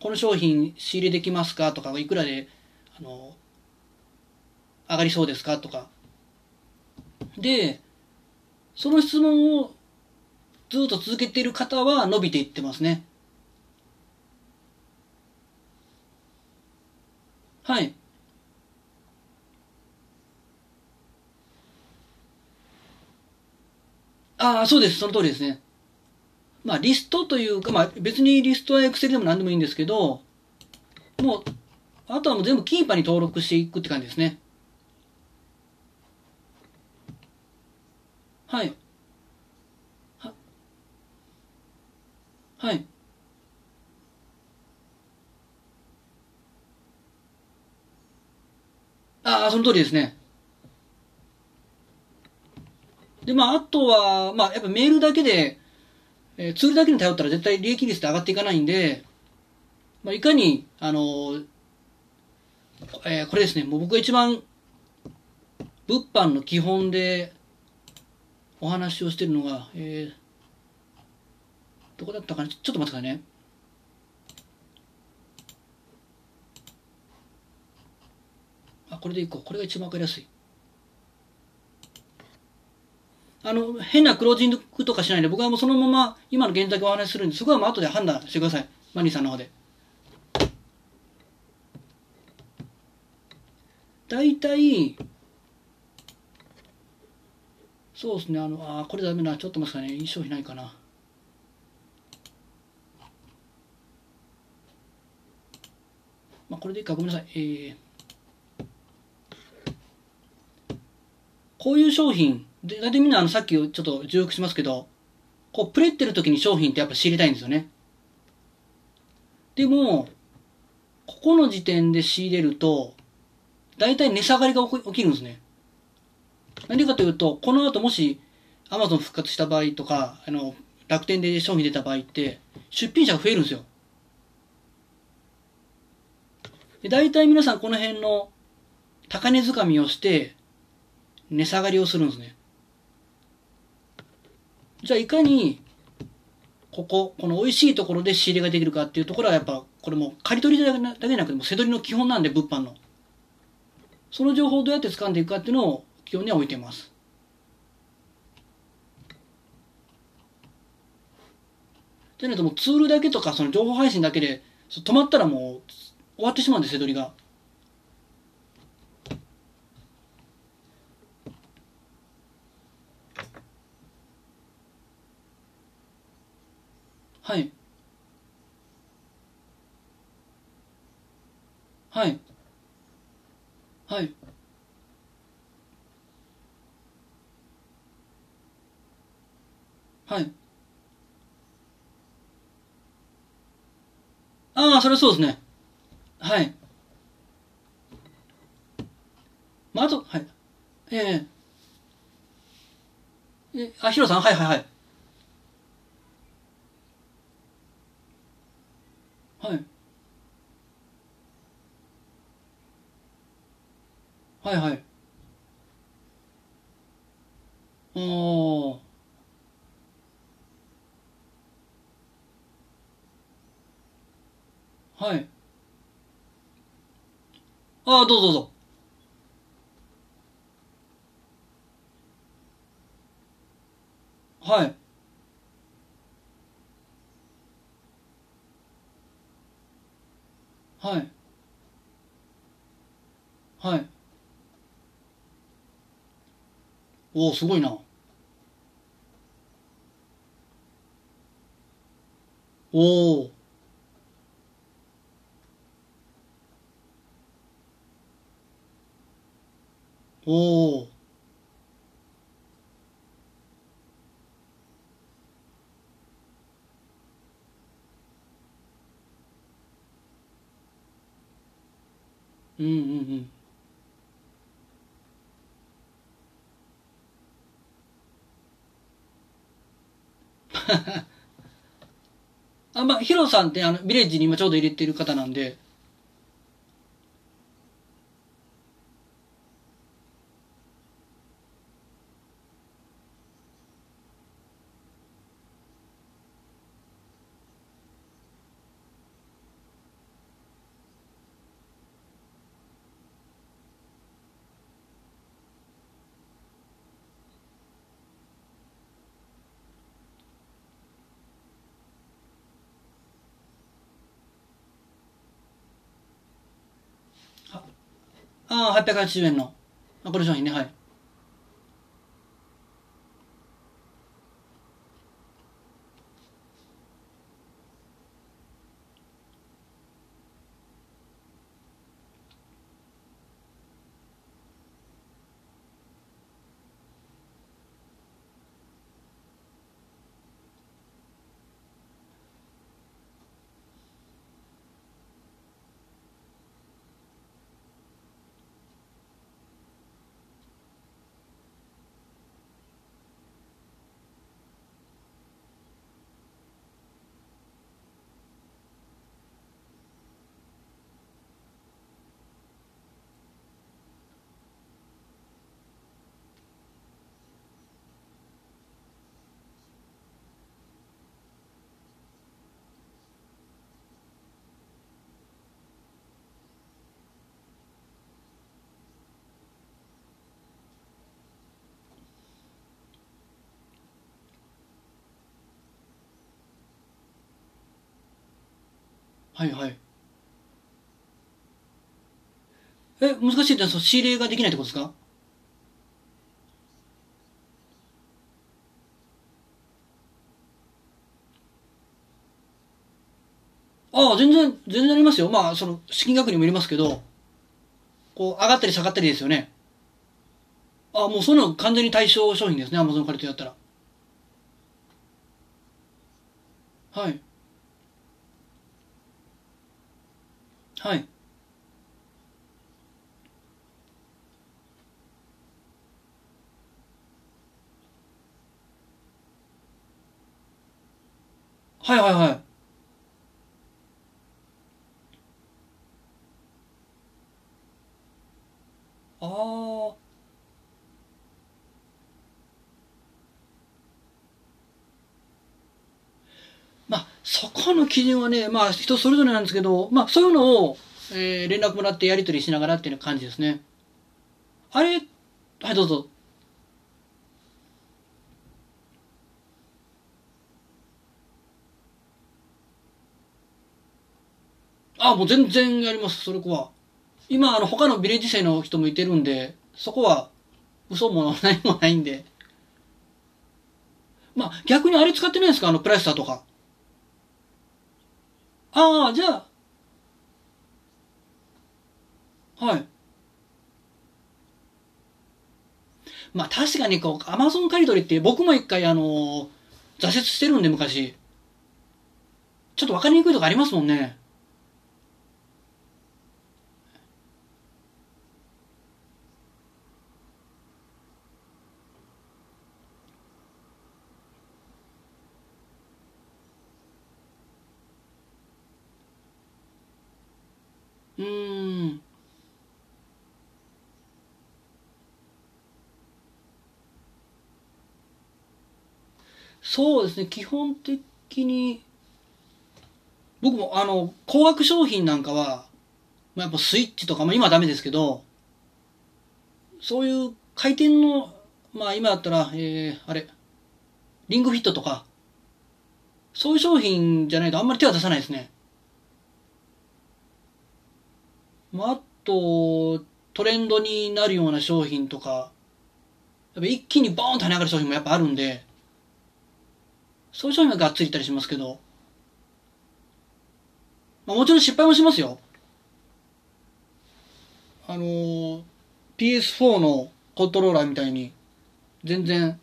この商品仕入れできますか？とか、いくらで、あの、上がりそうですか？とか。で、その質問をずっと続けている方は伸びていってますね。はい。ああ、そうです。その通りですね。まあ、リストというか、まあ、別にリストはエクセルでも何でもいいんですけど、もう、あとはもう全部キーパーに登録していくって感じですね。はい。は、はい。ああ、その通りですね。で、まあ、あとは、まあ、やっぱメールだけで、えーツールだけに頼ったら絶対利益率って上がっていかないんで、まあ、いかに、あのーえーこれですね、もう僕が一番、物販の基本でお話をしてるのが、えーどこだったかな？ちょっと待ってくださいね。あ、これでいこう。これが一番わかりやすい。あの、変なクロージングとかしないで、僕はもうそのまま今の現在をお話しするんで、そこはもう後で判断してください。マニーさんの方で。大体、そうですね、あの、あこれダメな、ちょっと待ってくださいね、いい商品ないかな。まあ、これでいいか、ごめんなさい。えーこういう商品、で大体みんなあのさっきちょっと重複しますけど、こうプレってる時に商品ってやっぱ仕入れたいんですよね。でも、ここの時点で仕入れると、大体値下がりが起きるんですね。何かというと、この後もし Amazon 復活した場合とか、あの、楽天で商品出た場合って、出品者が増えるんですよ。で大体皆さんこの辺の高値掴みをして、値下がりをするんですね。じゃあいかに、ここ、この美味しいところで仕入れができるかっていうところはやっぱ、これもう刈り取りだけだけじゃなくても、背取りの基本なんで、物販の。その情報をどうやって掴んでいくかっていうのを基本に置いてます。じゃないともうツールだけとか、その情報配信だけで、止まったらもう終わってしまうんです、背取りが。はい。はい。はい。はい。ああ、それはそうですね。はい。まあ、あと、はい。えええ、あ、ヒロさんはいはいはい。はい。はいはい。おー。はい。ああ、どうぞどうぞ。はい。はい。はい。おお、すごいな。おお。おお。うんうんうん。あ、まあ、ヒロさんってあの、ビレッジに今ちょうど入れてる方なんで、ああ、880円の。これ商品ね、はい。はいはい。え、難しいってのは仕入れができないってことですか？ああ、全然、全然ありますよ。まあ、その、資金額にもよりますけど、こう、上がったり下がったりですよね。ああ、もうそういうの完全に対象商品ですね、アマゾンカルトやったら。はい。はい。はいはいはい。ああ。まあ、そこの基準はね、まあ、人それぞれなんですけど、まあ、そういうのを、えー連絡もらってやり取りしながらっていう感じですね。あれ、はい、どうぞ。あ、もう全然やります、それこは。今、あの、他のビレッジ生の人もいてるんで、そこは、嘘も何もないんで。まあ、逆にあれ使ってないですか？あの、プライスターとか。ああ、じゃあ、はい。まあ、確かにこう、アマゾン借り取りって僕も一回あの、挫折してるんで昔。ちょっとわかりにくいとこありますもんね。うん。そうですね、基本的に、僕もあの、高額商品なんかは、まあ、やっぱスイッチとか、まあ今はダメですけど、そういう回転の、まあ今だったら、えー、あれ、リングフィットとか、そういう商品じゃないとあんまり手は出さないですね。まあ、あと、トレンドになるような商品とか、やっぱ一気にボーンと跳ね上がる商品もやっぱあるんで、そういう商品はがっつりいたりしますけど、まあもちろん失敗もしますよ。あのー PS4 のコントローラーみたいに、全然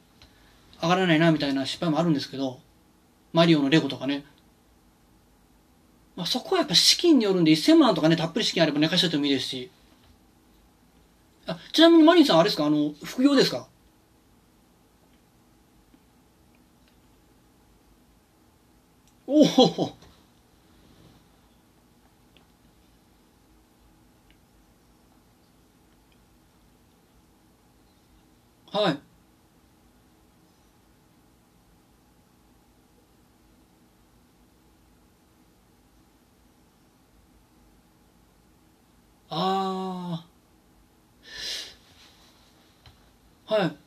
上がらないなみたいな失敗もあるんですけど、マリオのレゴとかね。まあそこはやっぱ資金によるんで1000万とかね、たっぷり資金あれば寝かしといてもいいですし。あ、ちなみにマリンさんあれですか？あの、副業ですか？おおはい。ああ、はい。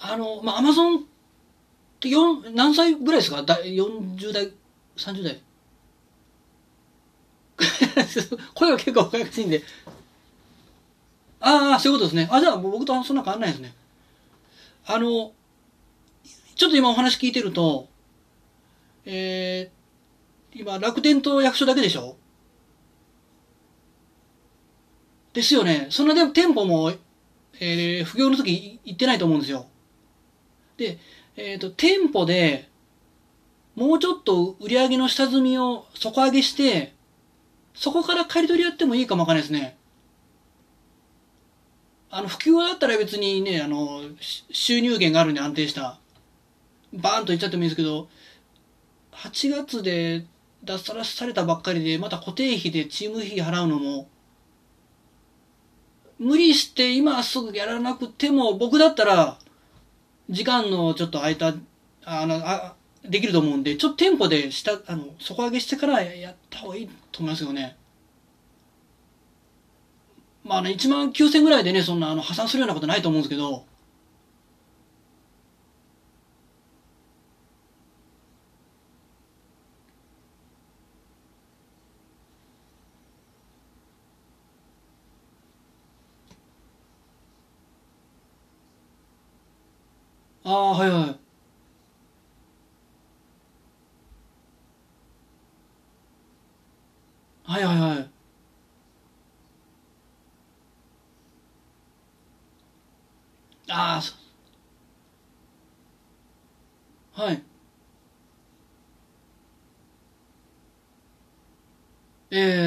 あの、まあ、アマゾンって4、何歳ぐらいですか？だ ?40 代、30代 声が結構若いしいんで。ああ、そういうことですね。あ、じゃあ僕とそんな変わんないですね。あの、ちょっと今お話聞いてると、えー、今楽天と役所だけでしょ？ですよね。そんなでも店舗も、えー、不業の時行ってないと思うんですよ。で、えっ、と、店舗で、もうちょっと売り上げの下積みを底上げして、そこから借り取りやってもいいかもわかんないですね。あの、普及だったら別にね、あの、収入源があるんで安定した。バーンと言っちゃってもいいですけど、8月で脱サラされたばっかりで、また固定費でチーム費払うのも、無理して今すぐやらなくても、僕だったら、時間のちょっと空いた、あの、あ、できると思うんで、ちょっと店舗で下、あの、底上げしてからやった方がいいと思いますよね。まあね、1万9000ぐらいでね、そんなあの破産するようなことないと思うんですけど、ああはいはい。はいはいはい。ああそはい。ええ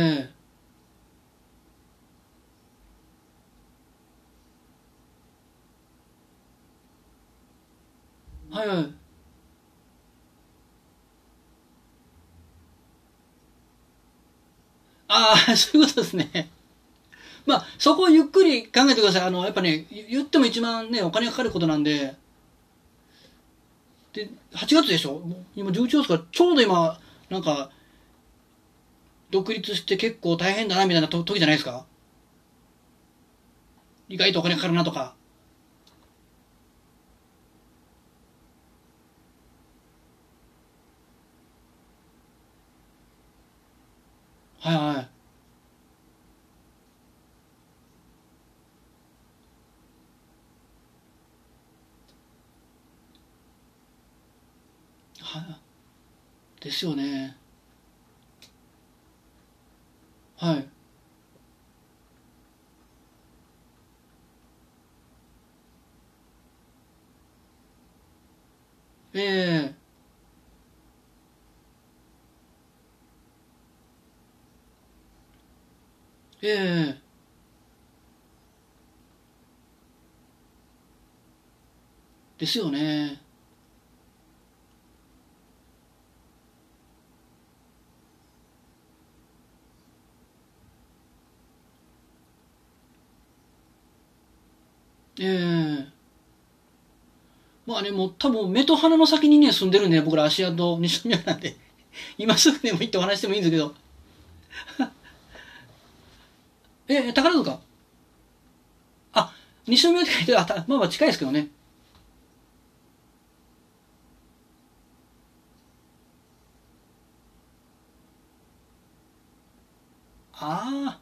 はいはい。ああ そういうことですね。まあそこをゆっくり考えてください。あのやっぱね言っても一番ねお金がかかることなんで。で8月でしょ？今11月からちょうど今なんか独立して結構大変だなみたいな時じゃないですか？意外とお金かかるなとか。はいはい。はですよね。はい。ええ。ええですよね。ええまあね、もう多分目と鼻の先にね、住んでるんで、僕ら芦屋と西宮なんで、今すぐでも行ってお話してもいいんですけど。え、宝塚？あ、西宮って書いてあた、まあまあ近いですけどね。あ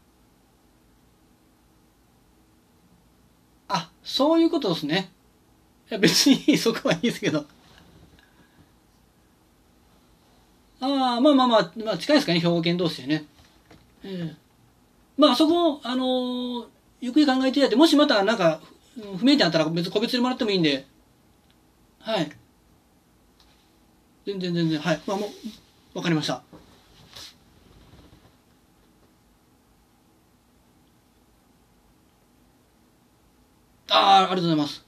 あ。あ、そういうことですね。いや別に そこはいいですけど。ああ、まあまあまあ、まあ近いですかね、兵庫県同士でね。ええまあそこ、あのゆっくり考えてやって、もしまたなんか、不明点あったら別個別にもらってもいいんで。はい。全然全然、はい。まあもう、わかりました。ああ、ありがとうございます。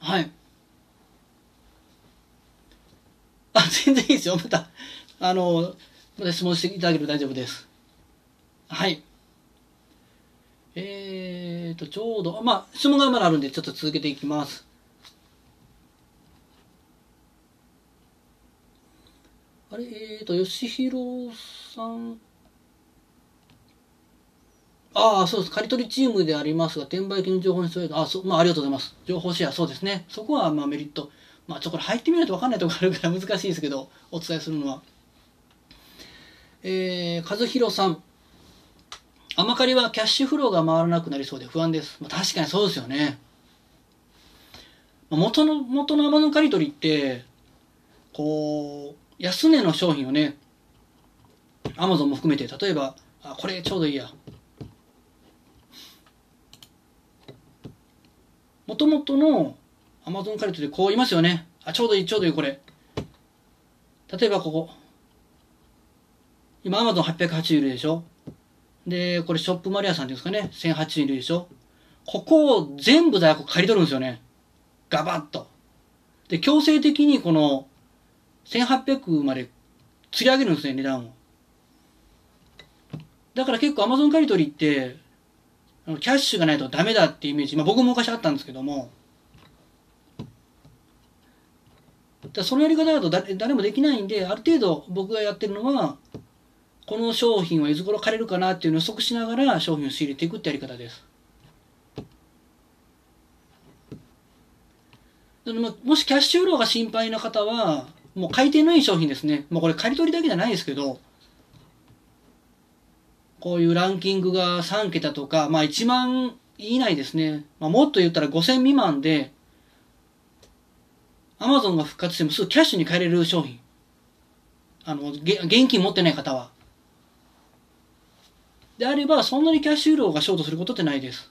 はい。あ、全然いいですよ。また、あの、また質問していただければ大丈夫です。はい。えーと、ちょうど、まあ、質問がまだあるんで、ちょっと続けていきます。あれ、えーと、吉弘さん。ああ、そうです。刈り取りチームでありますが、転売金の情報に添える。あそう、まあ、ありがとうございます。情報シェア、そうですね。そこは、まあ、メリット。まあ、ちょ、これ入ってみないと分かんないところあるから難しいですけど、お伝えするのは。えー、和弘さん。甘借りはキャッシュフローが回らなくなりそうで不安です。まあ、確かにそうですよね。まあ元の、元のアマゾン借り取りって、こう、安値の商品をね、アマゾンも含めて、例えば、あ、これちょうどいいや。もともとのアマゾン借り取りこういますよね。あ、ちょうどいい、ちょうどいい、これ。例えばここ。今アマゾン880でしょで、これショップマリアさんですかね、1008円いるでしょここを全部在庫借り取るんですよね。ガバッと。で、強制的にこの1800まで釣り上げるんですね、値段を。だから結構 Amazon 借り取りって、キャッシュがないとダメだっていうイメージ、まあ僕も昔あったんですけども、だそのやり方だと誰誰もできないんで、ある程度僕がやってるのは、この商品はいつ頃借りるかなっていうのを予測しながら商品を仕入れていくってやり方です。もしキャッシュフローが心配な方は、もう回転のいい商品ですね。もうこれ借り取りだけじゃないですけど、こういうランキングが3桁とか、まあ1万以内ですね。まあ、もっと言ったら5000未満で、アマゾンが復活してもすぐキャッシュに変えれる商品。あの、現金持ってない方は。であれば、そんなにキャッシュ量がショートすることってないです。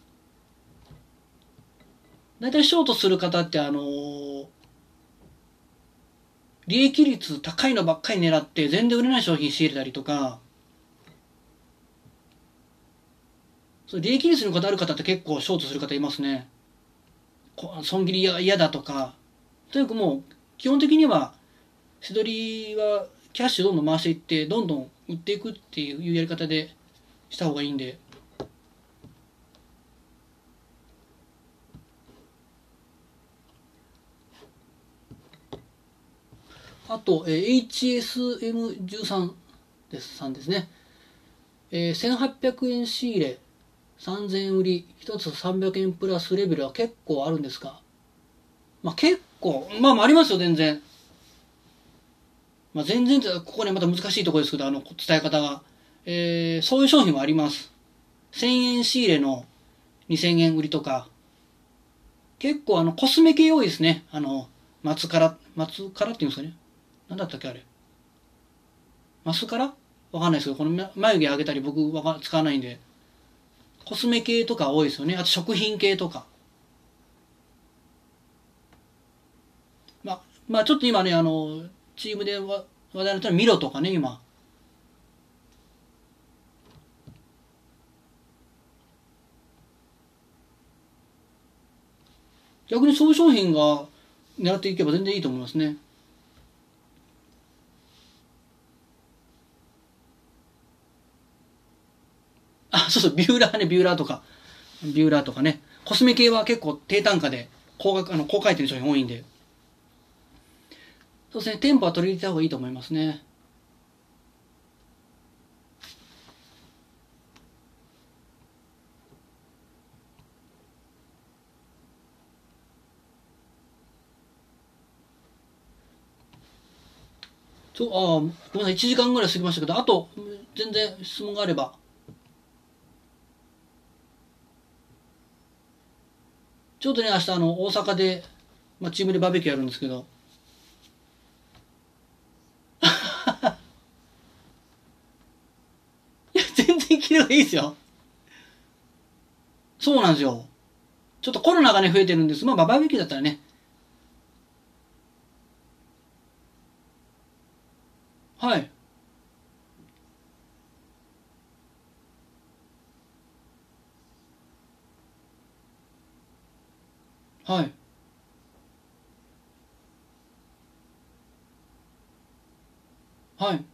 大体ショートする方って、あのー利益率高いのばっかり狙って全然売れない商品仕入れたりとか、そう利益率にこだわる方って結構ショートする方いますね。損切り嫌だとか、とにかくもう基本的には、背取りはキャッシュどんどん回していって、どんどん売っていくっていうやり方でした方がいいんで。あと、えー HSM13 です、3ですね。えー1800円仕入れ、3000円売り、1つ300円プラスレベルは結構あるんですかまあ結構、まあまあありますよ、全然。まあ全然、ここねまた難しいところですけど、あの、伝え方が。えーそういう商品もあります。1000円仕入れの2000円売りとか、結構あの、コスメ系多いですね。あの、松から、松からっていうんですかね。なんだったっけあれ。マスカラわかんないですけど、この眉毛上げたり僕わか使わないんで。コスメ系とか多いですよね。あと食品系とか。まあ、まあちょっと今ね、あの、チームで話題になったのはミロとかね、今。逆にそういう商品が狙っていけば全然いいと思いますね。あ、そうそう、ビューラーね、ビューラーとか。ビューラーとかね。コスメ系は結構低単価で高額、あの、高回転の商品多いんで。そうですね、店舗は取り入れた方がいいと思いますね。ああ、ごめんなさい、1時間ぐらい過ぎましたけど、あと、全然質問があれば。ちょうどね、明日、あの、大阪で、まあ、チームでバーベキューやるんですけど。いや、全然気がいいですよ。そうなんですよ。ちょっとコロナがね、増えてるんです。まあバーベキューだったらね。はい。はい。はい。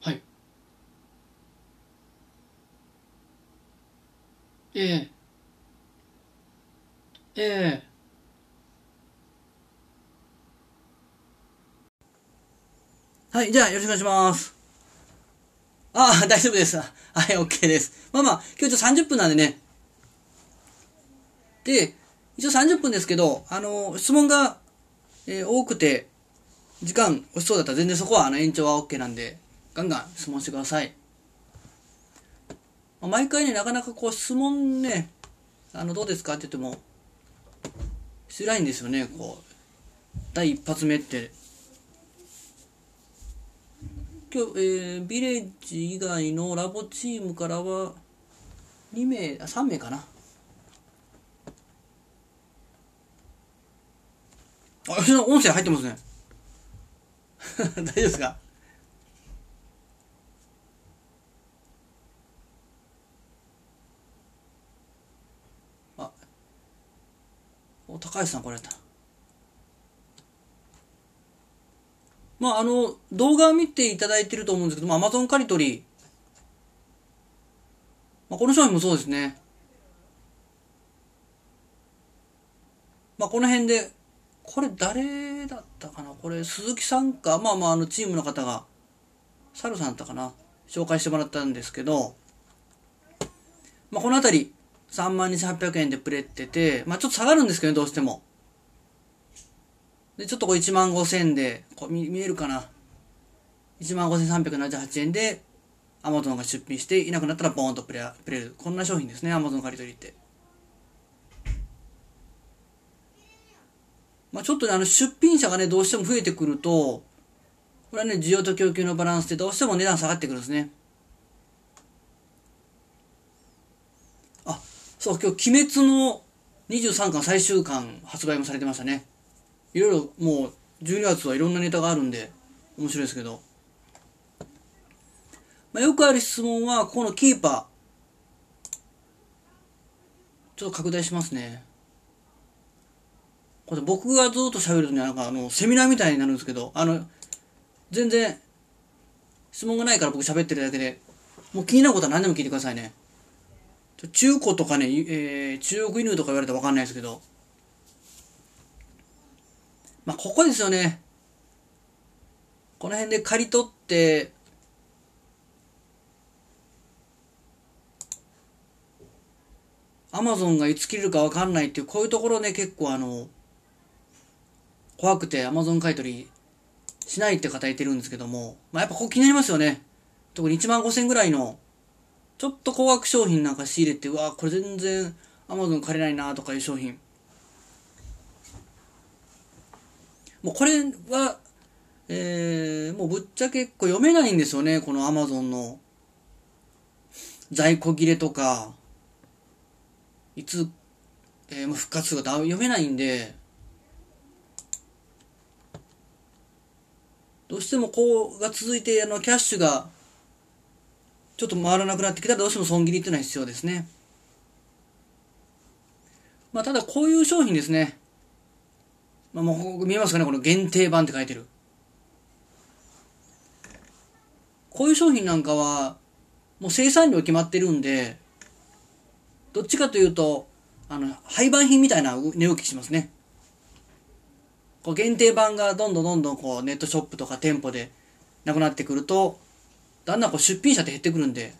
はい。ええ。ええ。はい、じゃあよろしくお願いします。ああ、大丈夫です。はい、OK です。まあまあ、今日ちょっと30分なんでね。で、一応30分ですけど、あの、質問が、えー多くて、時間押しそうだったら全然そこはあの延長は OK なんで、ガンガン質問してください。まあ毎回ね、なかなかこう質問ね、あの、どうですかって言っても、しづらいんですよね、こう。第一発目って。今日、えービレッジ以外のラボチームからは、2名、あ、3名かな。あ、音声入ってますね。大丈夫ですか？あ、お、高橋さんこれやった。まあ、あの、動画を見ていただいてると思うんですけども、Amazon カリトリー。まあ、この商品もそうですね。まあ、この辺で、これ誰だったかな？これ、鈴木さんか、まあまあ、あの、チームの方が、サルさんだったかな？紹介してもらったんですけど、まあ、このあたり、32,800円でプレってて、まあ、ちょっと下がるんですけどね、どうしても。で、ちょっとこ1万5000円で、こ見見えるかな ?1 万5378円で、アマゾンが出品して、いなくなったらボーンとプレプレる。こんな商品ですね、アマゾン借り取りって。まあ、ちょっとね、あの出品者がね、どうしても増えてくると、これはね、需要と供給のバランスでどうしても値段下がってくるんですね。あ、そう、今日、鬼滅の23巻最終巻発売もされてましたね。いろいろもう、12月はいろんなネタがあるんで、面白いですけど。まあ、よくある質問は、このキーパー。ちょっと拡大しますね。これ僕がずっと喋るとね、なんかあの、セミナーみたいになるんですけど、あの、全然、質問がないから僕喋ってるだけで、もう気になることは何でも聞いてくださいね。中古とかね、えー、中国輸入とか言われたらわかんないですけど、まあ、ここですよね。この辺で刈り取って、アマゾンがいつ切れるかわかんないっていう、こういうところね、結構あの、怖くてアマゾン買い取りしないって方いてるんですけども、まあ、やっぱここ気になりますよね。特に1万5000ぐらいの、ちょっと高額商品なんか仕入れて、うわこれ全然アマゾン借りないなとかいう商品。もうこれは、えー、もうぶっちゃけこう読めないんですよね、このアマゾンの在庫切れとか、いつ、えー、復活するか読めないんで、どうしてもこうが続いて、あの、キャッシュが、ちょっと回らなくなってきたらどうしても損切りっていうのは必要ですね。まあ、ただこういう商品ですね。まあ、もう見えますかねこの限定版って書いてる。こういう商品なんかは、もう生産量決まってるんで、どっちかというと、あの、廃盤品みたいな値動きしますね。こう限定版がどんどんどんどんこうネットショップとか店舗でなくなってくると、だんだんこう出品者って減ってくるんで、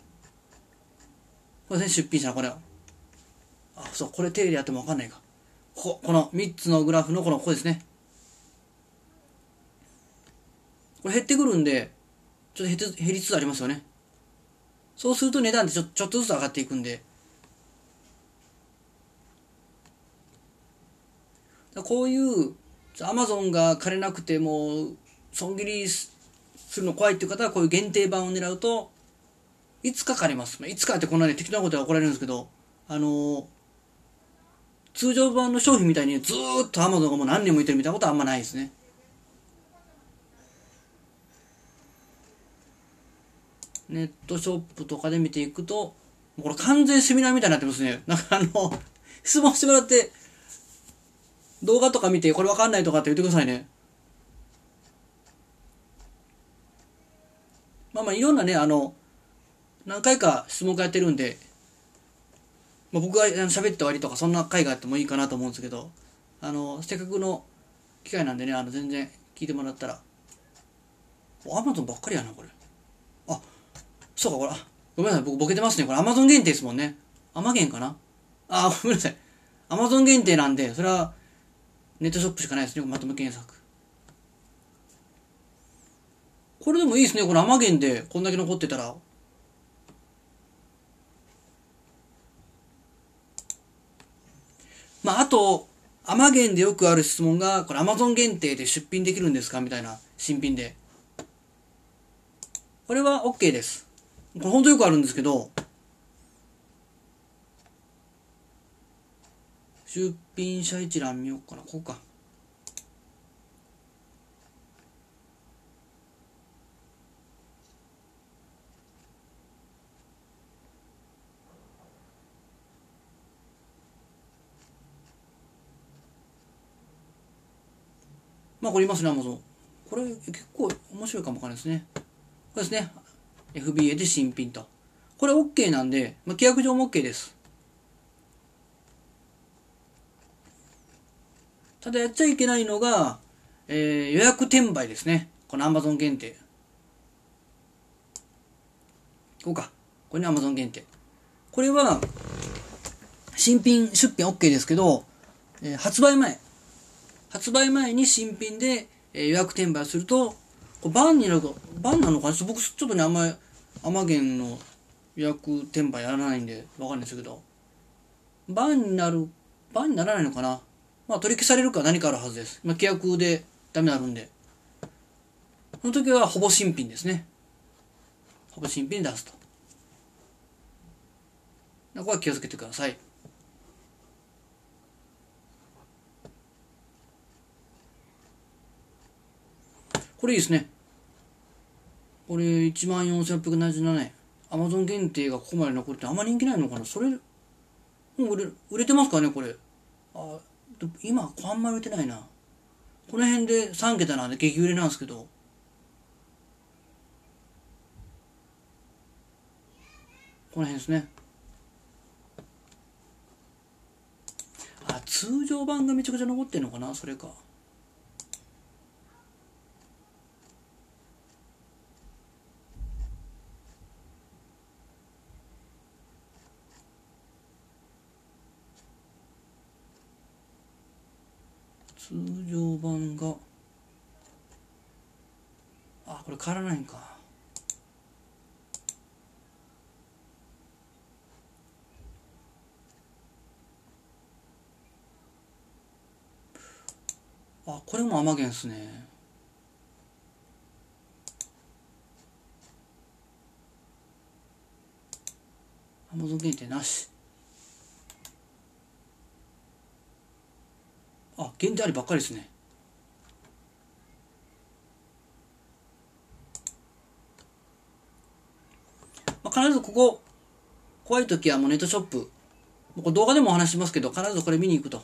これね、出品者これ。あ、そう、これ手でやってもわかんないか。ここの3つのグラフのこのここですね。これ減ってくるんで、ちょっと減りつつありますよね。そうすると値段ってちょちょっとずつ上がっていくんで。こういうアマゾンが借りなくても損切りするの怖いっていう方はこういう限定版を狙うといつか借ります。いつかってこんなね適当なことは怒られるんですけど、あの、通常版の商品みたいにずーっとアマゾンがもう何年もいてるみたいなことはあんまないですね。ネットショップとかで見ていくと、これ完全セミナーみたいになってますね。なんかあの、質問してもらって、動画とか見てこれわかんないとかって言ってくださいね。まあまあいろんなね、あの、何回か質問会やってるんで、まあ、僕が喋って終わりとかそんな回があってもいいかなと思うんですけど、あの、せっかくの機会なんでね、あの、全然聞いてもらったら、アマゾンばっかりやな、これ。あ、そうか、これ、ごめんなさい、僕ボケてますね。これアマゾン限定ですもんね。アマゲンかな？あ、ごめんなさい。アマゾン限定なんで、それは、ネットショップしかないですね、まとめ検索。これでもいいですね、このアマゲンでこんだけ残ってたら。まあ、あと、アマゲンでよくある質問が、これアマゾン限定で出品できるんですか？みたいな、新品で。これは OK です。これ本当よくあるんですけど、出品者一覧見ようかな。こうか。まあこれいますね、アマゾン。これ結構面白いかもわかんないですね。これですね。FBA で新品と。これ OK なんで、まあ、規約上も OK です。ただやっちゃいけないのが、えー、予約転売ですね。この Amazon 限定。こうか。これね、Amazon 限定。これは、新品出品 OK ですけど、えー、発売前。発売前に新品で、え、予約転売すると、こバンになると、バンなのかな？僕ちょっとね、あんまり、アマゲンの予約転売やらないんで、わかんないですけど、バンになる、バンにならないのかな？まあ、取り消されるか何かあるはずです。まあ、契約でダメになるんで。その時はほぼ新品ですね。ほぼ新品に出すと。ここは気をつけてください。これいいですね。これ14,677円。アマゾン限定がここまで残ってあんま人気ないのかな？それ、もう売れ売れてますかねこれ？あ、今、あんまり売れてないな。この辺で3桁なんで激売れなんですけど。この辺ですね。あ、通常版がめちゃくちゃ残ってんのかな？それか。通常版が。あこれ変わらないんか。あこれも甘源っすね。アマゾン限定なし。あ限定ありばっかりですね。まあ、必ずここ怖い時はもうネットショップ。これ動画でもお話しますけど必ずこれ見に行くと、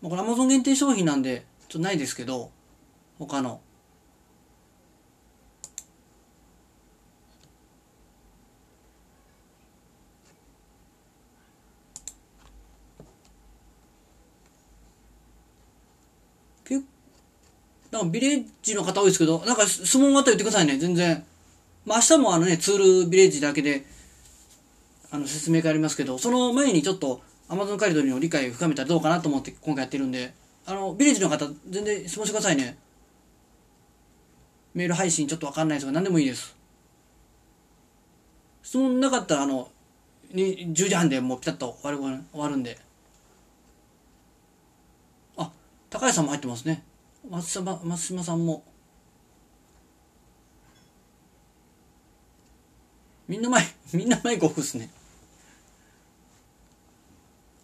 まあ、これ Amazon 限定商品なんでちょっとないですけど他の。なんかビレッジの方多いですけど、なんか質問があったら言ってくださいね、全然。まあ明日もあのね、ツールビレッジだけで、あの説明会ありますけど、その前にちょっと Amazon カリドリの理解を深めたらどうかなと思って今回やってるんで、あの、ビレッジの方、全然質問してくださいね。メール配信ちょっとわかんないですが、何でもいいです。質問なかったら、あの、10時半でもうピタッと終わる終わるんで。あ、高橋さんも入ってますね。松島松島さんも。みんなマイみんなマイクオフっすね。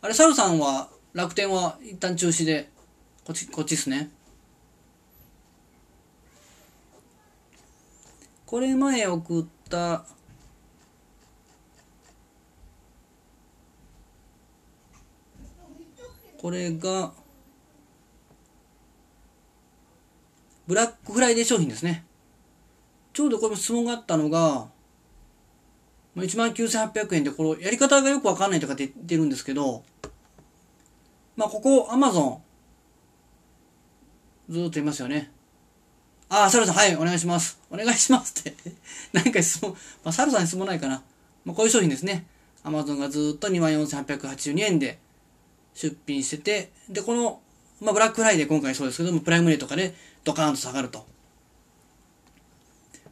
あれサルさんは楽天は一旦中止でこっちこっちっすね。これ前送ったこれがブラックフライデー商品ですね。ちょうどこれも質問があったのが、19,800円で、このやり方がよくわかんないとかって言ってるんですけど、まあ、ここ、アマゾン、ずっと言いますよね。ああ、サルさん、はい、お願いします。お願いしますって 何か質問、まあ、サルさんに質問ないかな。まあ、こういう商品ですね。アマゾンがずっと24,882円で出品してて、で、この、まあ、ブラックフライデー今回そうですけども、プライムデーとかで、ドカーンと下がると。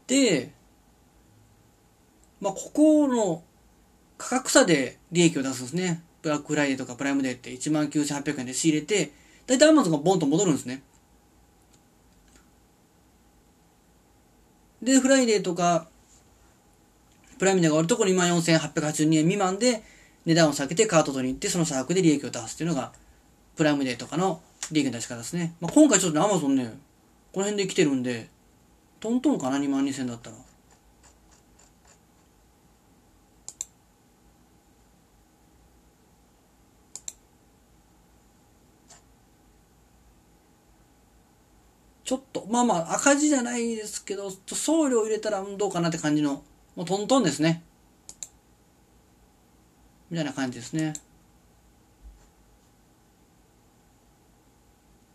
で、まあ、ここの価格差で利益を出すんですね。ブラックフライデーとかプライムデーって19,800円で仕入れて、だいたいアマゾンがボンと戻るんですね。で、フライデーとか、プライムデーが終わるところ24,882円未満で値段を下げてカート取りに行ってその差額で利益を出すっていうのがプライムデーとかの利益の出し方ですね。まあ、今回ちょっと、アマゾンね、この辺で来てるんで、トントンかな、2万2000だったら。ちょっと、まあまあ赤字じゃないですけど、送料入れたらどうかなって感じの、もうトントンですね。みたいな感じですね。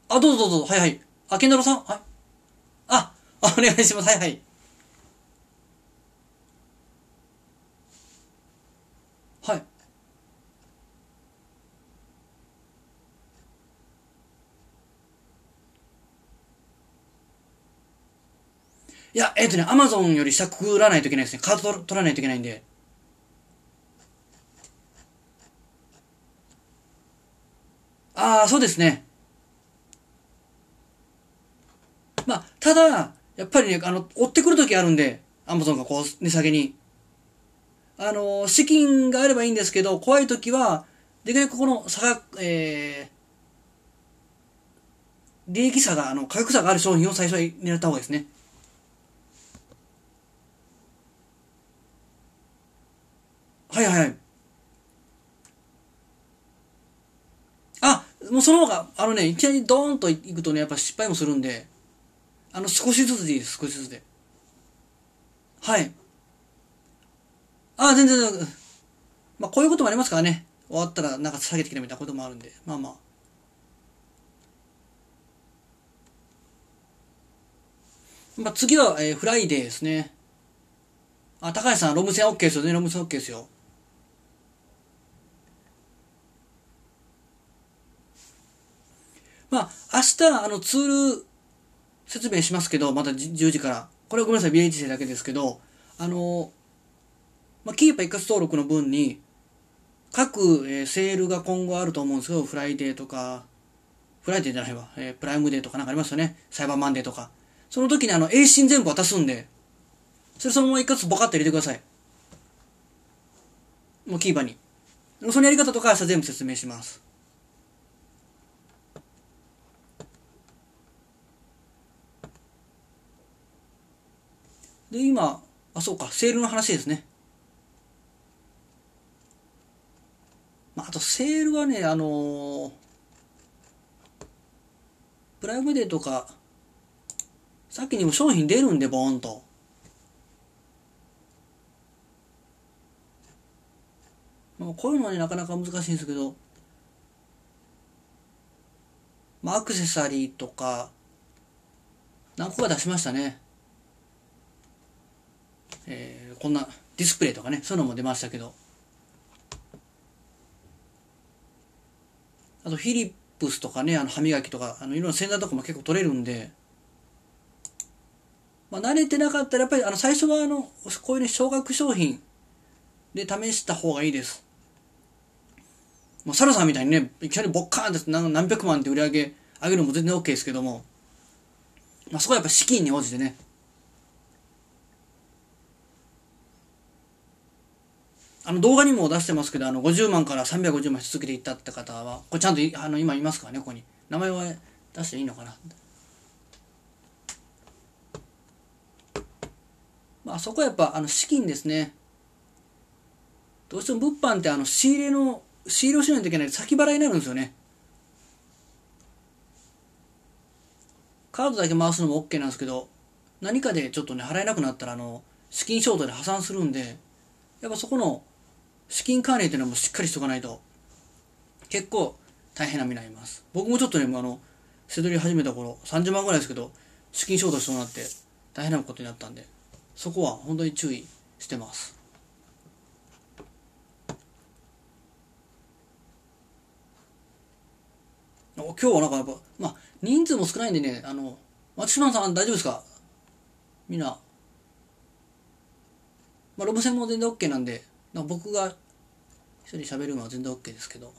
あ、どうぞどうぞ。はいはい。あ、健太郎さん？はい。あ、お願いします。はいはい。はい。いや、えっ、ー、とね、アマゾンより下くぐらないといけないですね。カード取らないといけないんで。ああ、そうですね。まあ、ただ、やっぱりね、あの、追ってくるときあるんで、アマゾンがこう、値下げに。あの、資金があればいいんですけど、怖いときは、できるだけこの差が、えー、利益差が、あの、価格差がある商品を最初に狙った方がいいですね。はいはいはい。あ、もうその方が、あのね、いきなりドーンといくとね、やっぱ失敗もするんで、あの、少しずつでいいです、少しずつで。はい。あ、全然、まあ、こういうこともありますからね。終わったらなんか下げてきたみたいなこともあるんで、まあまあ。まあ、次は、えー、フライデーですね。あ、高橋さん、 ROM専 OK ですよね。 ROM専 OK ですよ。まあ、明日、あの、ツール説明しますけど、また10時から。これはごめんなさい、BHC だけですけど、あの、まあ、キーパー一括登録の分に、各、えー、セールが今後あると思うんですけど、フライデーとか、フライデーじゃないわ、えー、プライムデーとかなんかありますよね。サイバーマンデーとか。その時にあの、 ASIN 全部渡すんで、それそのまま一括ボカッと入れてください。もうキーパーに。そのやり方とか明日全部説明します。で、今、あ、そうか、セールの話ですね。まあ、あと、セールはね、あのー、プライムデーとか、さっきにも商品出るんで、ボーンと。まあ、こういうのはね、なかなか難しいんですけど、まあ、アクセサリーとか、何個か出しましたね。えー、こんなディスプレイとかねそういうのも出ましたけど。あとフィリップスとかねあの歯磨きとかあのいろんな洗剤とかも結構取れるんで。まあ、慣れてなかったらやっぱりあの最初はあのこういうね少額商品で試した方がいいです。まあ、サラさんみたいにね、いきなりボッカーンって何何百万って売り上げ上げるのも全然 OK ですけども、まあ、そこはやっぱ資金に応じてね、あの動画にも出してますけど、あの50万から350万続けていったって方は、これちゃんとあの今いますからね、ここに。名前は出していいのかな。まあそこはやっぱあの資金ですね。どうしても物販ってあの仕入れの、仕入れをしないといけない先払いになるんですよね。カードだけ回すのも OK なんですけど、何かでちょっとね、払えなくなったら、あの、資金ショートで破産するんで、やっぱそこの資金管理っていうのもしっかりしとかないと、結構大変な目になります。僕もちょっとね、あの、せどり始めた頃、30万ぐらいですけど、資金ショートしそうになって大変なことになったんで、そこは本当に注意してます。今日はなんかやっぱ、まあ、人数も少ないんでね、あの、松島さん大丈夫ですか？みんな、まあ、ロブ戦も全然 OK なんで、僕が一人喋るのは全然 OK ですけど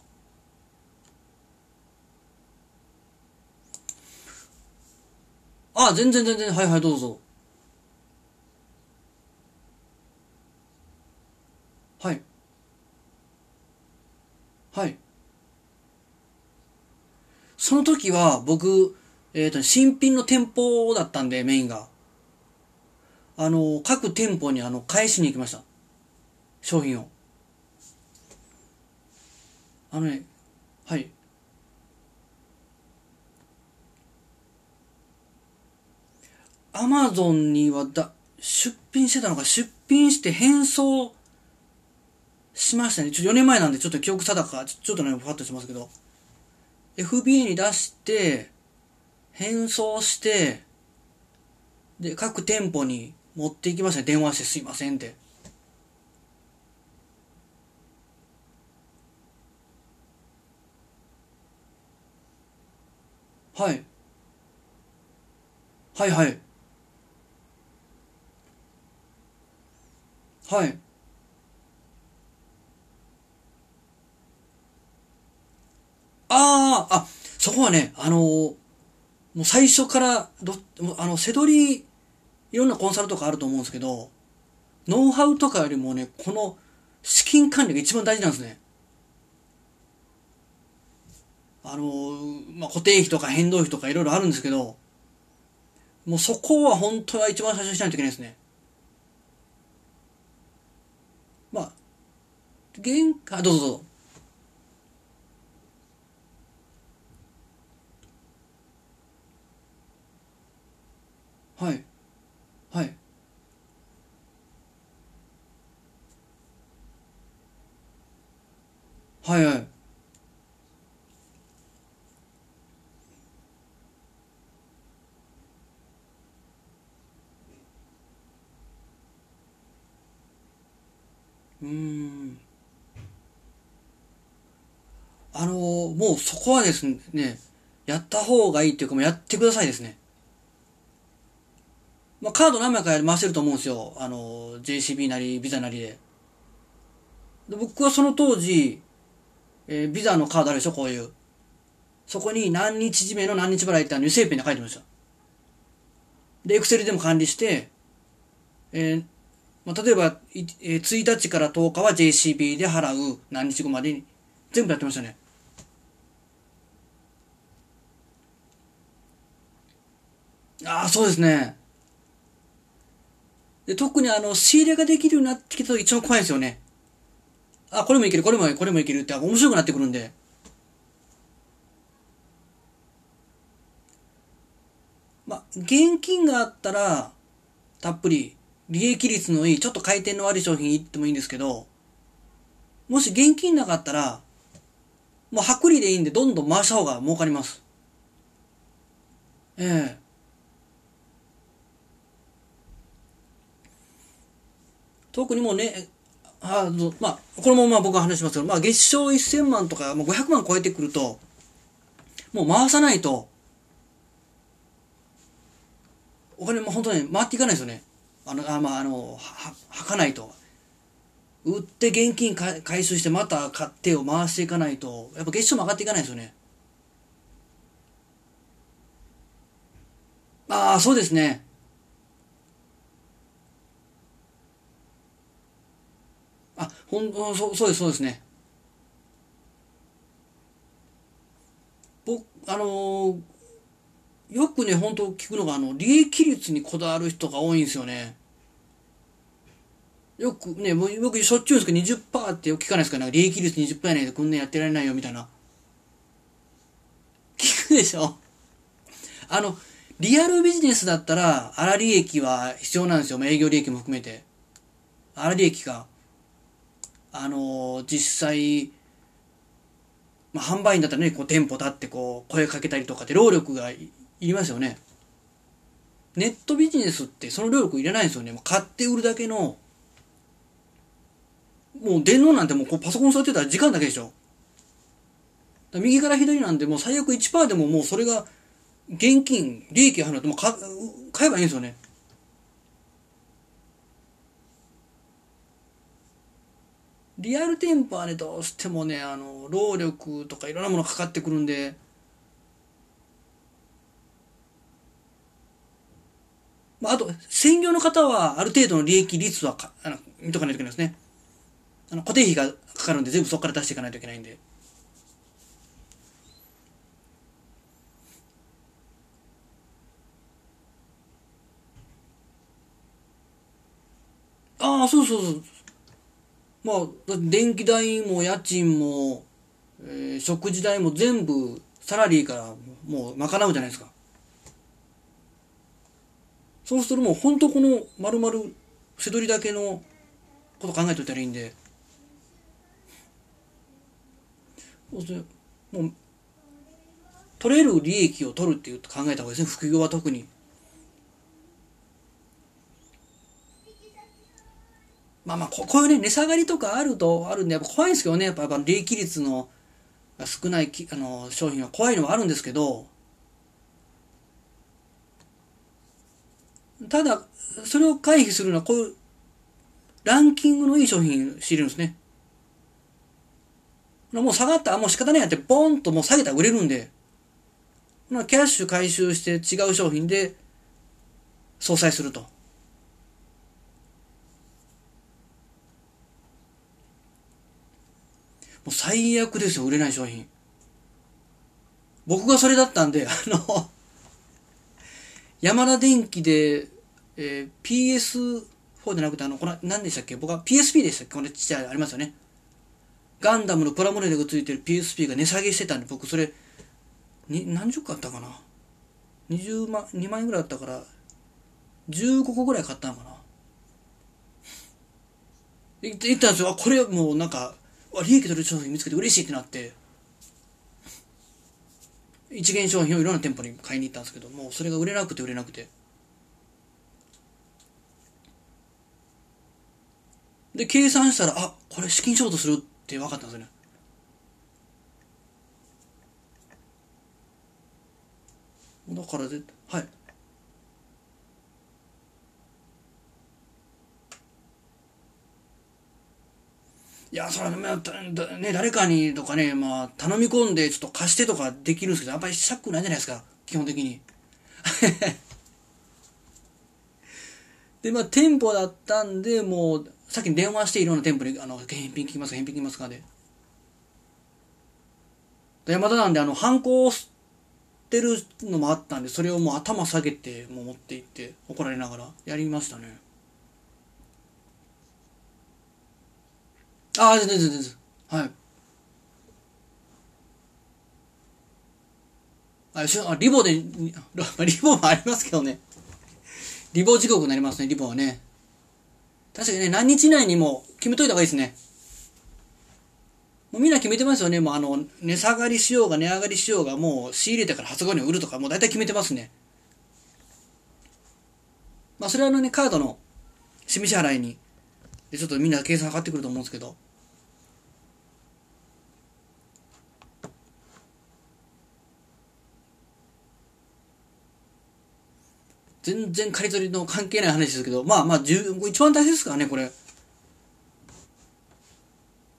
あ全然全然はいはいどうぞはいはいその時は僕、えっ、ー、と、新品の店舗だったんで、メインが。あの、各店舗にあの、返しに行きました。商品を。あのね、はい。アマゾンにはだ、出品してたのか、出品して返送しましたね。ちょっと4年前なんでちょっと記憶定か、ちょっとね、ふわっとしますけど。FBA に出して、返送して、で、各店舗に持っていきましたね。電話してすいませんって。はい。はいはい。はい。ああ、あ、そこはね、あのもう最初からど、あの、せどり、いろんなコンサルとかあると思うんですけど、ノウハウとかよりもね、この資金管理が一番大事なんですね。あの、まあ、固定費とか変動費とかいろいろあるんですけど、もうそこは本当は一番最初にしないといけないですね。まあ、原価、どうぞどうぞ。はい。はい。はいはい。うん。あのー、もうそこはですね、やった方がいいっていうか、もうやってくださいですね。まあ、カード何枚か回してると思うんですよ。あの、JCB なり、ビザなりで。で僕はその当時、えー、ビザのカードあるでしょ、こういう。そこに何日締めの何日払いってあの油性ペンで書いてました。で、エクセルでも管理して、えー、まあ、例えば、えー、1日から10日は JCB で払う何日後までに全部やってましたね。ああ、そうですね。で、特にあの、仕入れができるようになってきたと一番怖いんですよね。あ、これもいける、これもいける、これもいけるって面白くなってくるんで。まあ、現金があったら、たっぷり、利益率のいい、ちょっと回転の悪い商品いってもいいんですけど、もし現金なかったら、もう薄利でいいんで、どんどん回した方が儲かります。ええ特にもうね、あの、まあ、このまま僕は話しますけど、まあ、月賞1000万とか、もう500万超えてくると、もう回さないと、お金も本当に回っていかないですよね。あの、あまあ、あの、は、はかないと。売って現金回収してまた買ってを回していかないと、やっぱ月賞も上がっていかないですよね。ああ、そうですね。あ、ほん、そうそうです、そうですね。僕、あのー、よくね、本当聞くのが、あの、利益率にこだわる人が多いんですよね。よくね、もう僕しょっちゅうですけど20%ってよく聞かないですかなんか利益率20%やないとこんなやってられないよみたいな。聞くでしょ？あの、リアルビジネスだったら、粗利益は必要なんですよ。営業利益も含めて。粗利益が。あのー、実際、まあ、販売員だったらね、こう店舗立ってこう声かけたりとかって労力がいりますよね。ネットビジネスってその労力いらないんですよね。もう買って売るだけの、もう電脳なんてもうこうパソコン座ってたら時間だけでしょ。右から左なんでもう最悪1%でももうそれが現金、利益が入るともう買えばいいんですよね。リアル店舗はね、どうしてもね、あの、労力とかいろんなものかかってくるんで、まあ、あと、専業の方はある程度の利益率はかあの見とかないといけないですね。あの、固定費がかかるんで全部そこから出していかないといけないんで。ああ、そうそうそう。まあ、電気代も家賃も、えー、食事代も全部サラリーからもう賄うじゃないですか。そうするともう本当この丸々せどりだけのこと考えといたらいいんで。そうするもう、取れる利益を取るっていう考えた方がいいですね。副業は特に。まあまあこ、こういうね、値下がりとかあると、あるんで、やっぱ怖いんですけどね、やっぱ利益率の少ないきあの商品は怖いのはあるんですけど、ただ、それを回避するのは、こういう、ランキングのいい商品仕入れるんですね。もう下がったらもう仕方ないやって、ボンともう下げたら売れるんで、キャッシュ回収して違う商品で相殺すると。もう最悪ですよ、売れない商品。僕がそれだったんで、あの、山田電機で、えー、PS4 じゃなくて、あの、これ何でしたっけ？僕は PSP でしたっけ？これちっちゃいありますよね。ガンダムのプラモデルがついてる PSP が値下げしてたんで、僕それ、に何十個あったかな ?20 万、2万円ぐらいあったから、15個ぐらい買ったのかな？言ったんですよ。あ、これもうなんか、利益取れる商品見つけて嬉しいってなって、一元商品をいろんな店舗に買いに行ったんですけどもうそれが売れなくて売れなくてで計算したらあこれ資金ショートするって分かったんですよねだからではいいや、それはね、誰かにとかね、まあ、頼み込んで、ちょっと貸してとかできるんですけど、やっぱりしたくないじゃないですか、基本的に。で、まあ、店舗だったんで、もう、さっき電話していろんな店舗に、あの、返品来ますか、返品来ますかで。で、またなんで、あの、犯行してるのもあったんで、それをもう頭下げて、もう持って行って、怒られながら、やりましたね。ああ、全然全然。はい。あ、しあリボで、リボもありますけどね。リボ時刻になりますね、リボはね。確かにね、何日以内にも決めといた方がいいですね。もうみんな決めてますよね。もうあの、値下がりしようが値上がりしようが、もう仕入れてから発売に売るとか、もう大体決めてますね。まあそれはあのね、カードの示し払いに、でちょっとみんな計算かかってくると思うんですけど、全然刈り取りの関係ない話ですけど、まあまあ、一番大切ですからね、これ。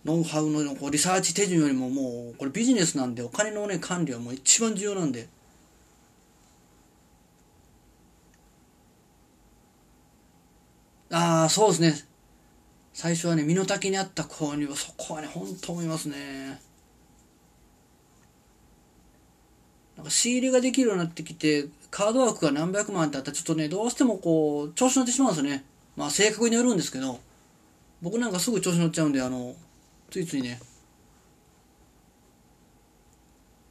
ノウハウのこうリサーチ手順よりももう、これビジネスなんで、お金のね、管理はもう一番重要なんで。ああ、そうですね。最初はね、身の丈にあった購入は、そこはね、本当思いますね。なんか仕入れができるようになってきて、カード枠が何百万ってあったらちょっとね、どうしてもこう、調子乗ってしまうんですよね。まあ性格によるんですけど、僕なんかすぐ調子乗っちゃうんで、あの、ついついね。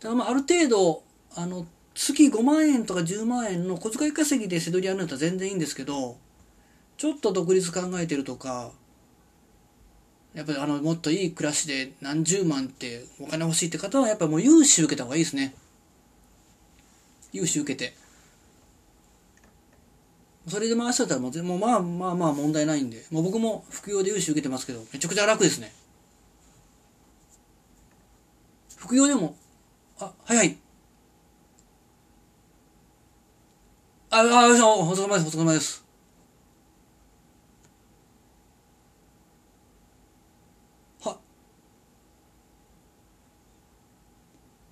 だからまあある程度、あの、月5万円とか10万円の小遣い稼ぎで背取りやるんだったら全然いいんですけど、ちょっと独立考えてるとか、やっぱりあの、もっといい暮らしで何十万ってお金欲しいって方はやっぱもう融資受けた方がいいですね。融資受けて。それで回しちゃったらもうもまあまあまあ問題ないんで、もう僕も副業で融資受けてますけど、めちゃくちゃ楽ですね。副業でも、あ、はい。あ、あ、よいしょお疲れ様です、お疲れ様です。は、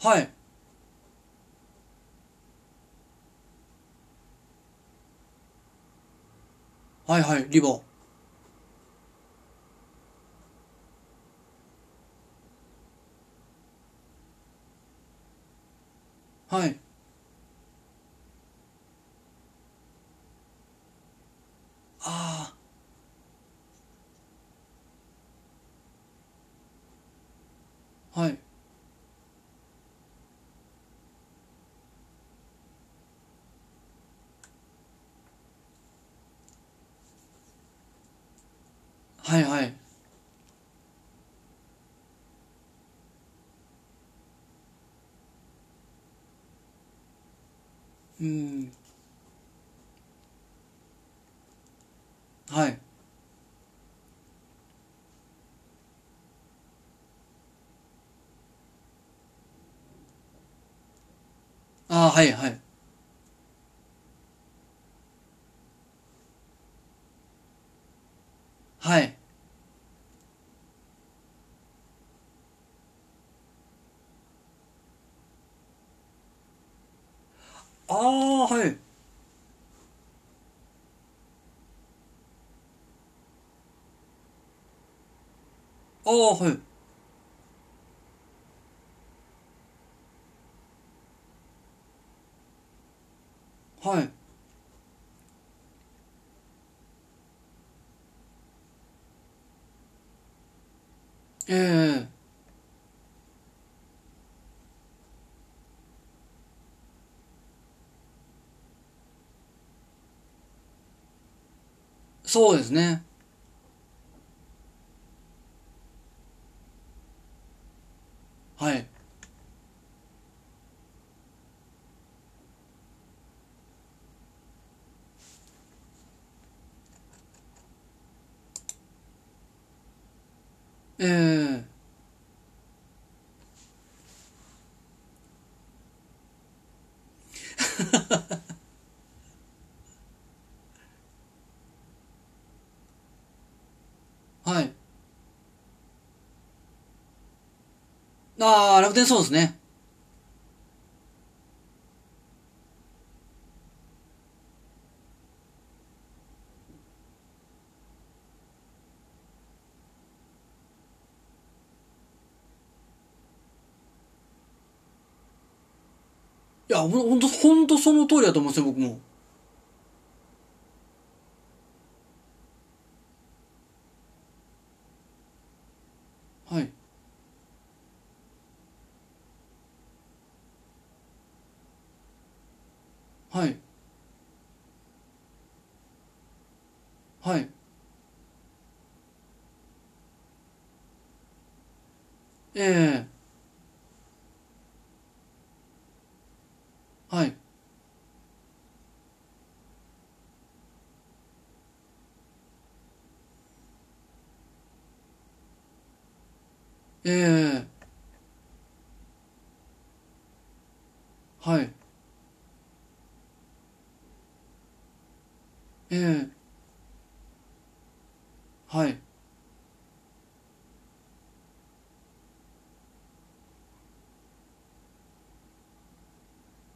はい。はいはい、リボ。ンい。ああ。はい。はいはい。うん。はい。ああ、はいはい。はい。ああはい。ああはい。はい。ええそうですねはいええはいああ楽天そうですね。いやほんとほんとその通りだと思うんですよ僕もはいはいはいええ。はい。ええ。はい。ええ。はい。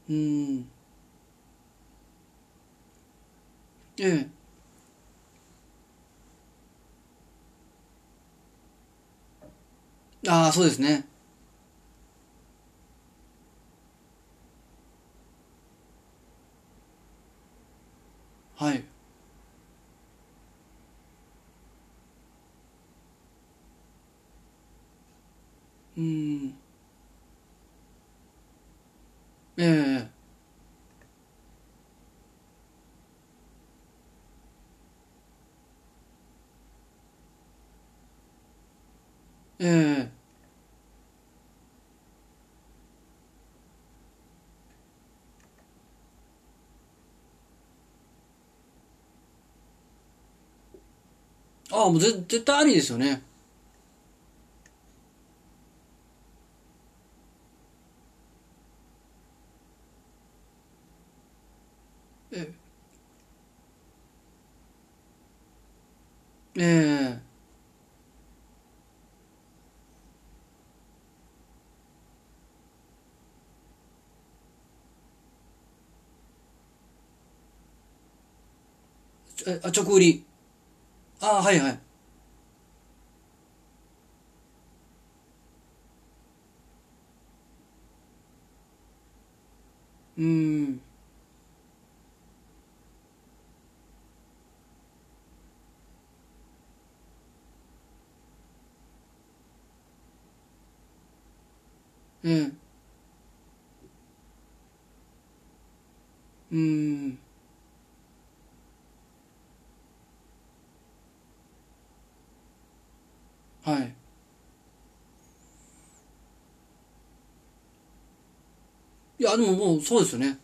うん。ええ。ああそうですね。はい。うん。ええええああもうぜ絶対ありですよねえええ。えあ直売り。ああはいはいうーんうん。うん。はい。いやでももうそうですよね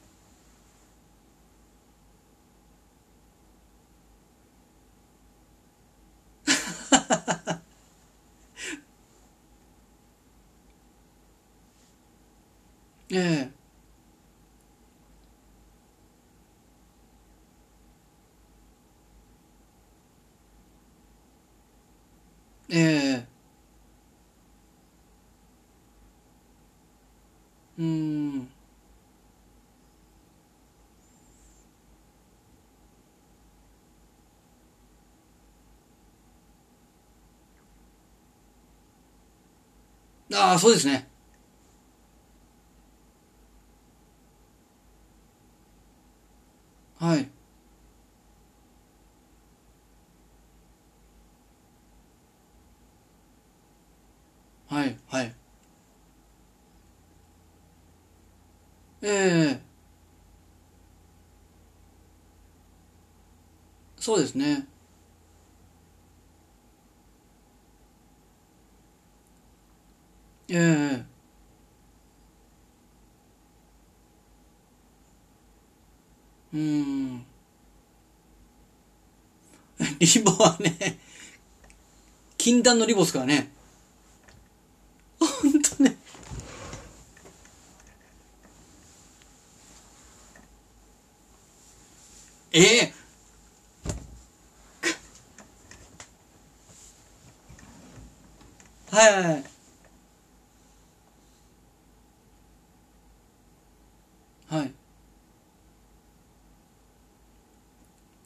ええええうーんああ、そうですね。はい。はい、はい。ええそうですね。ええうーん。リボはね、禁断のリボですからね。ほんとね。ええはいはいはい。はい。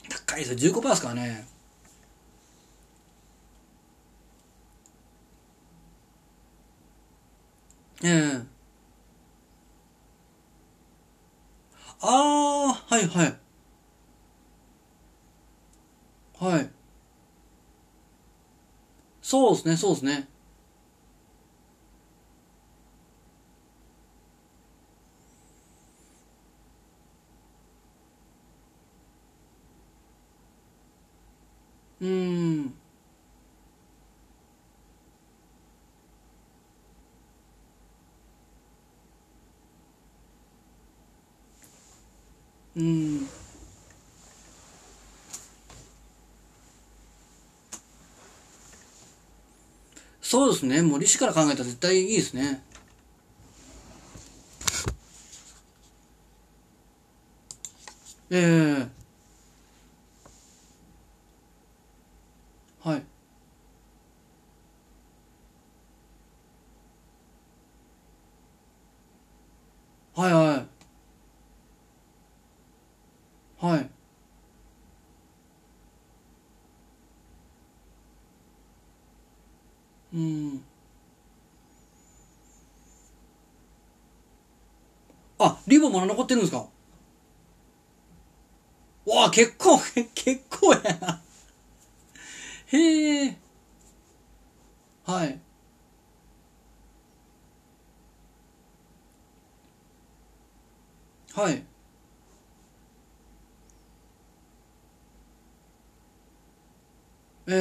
高いですよ。15%ですからね。ええああ、はいはい。はい。そうですね、そうですね。うーん。うん。そうですね。もう利子から考えたら絶対いいですね。ええーい。はいはい。はい。うん。あ、リボンまだ残ってるんですか？わあ、結構、結構やな。へえ。はい。はい。え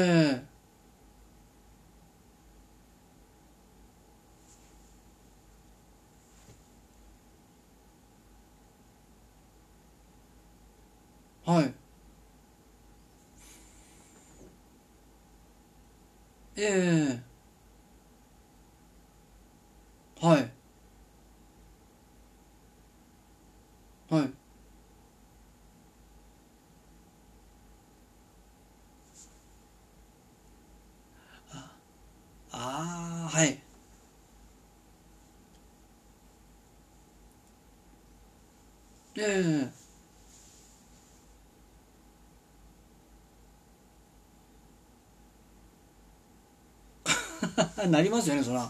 え。はい。ええ。はい。はい。ああ、はい。ええ。なりますよね、そら。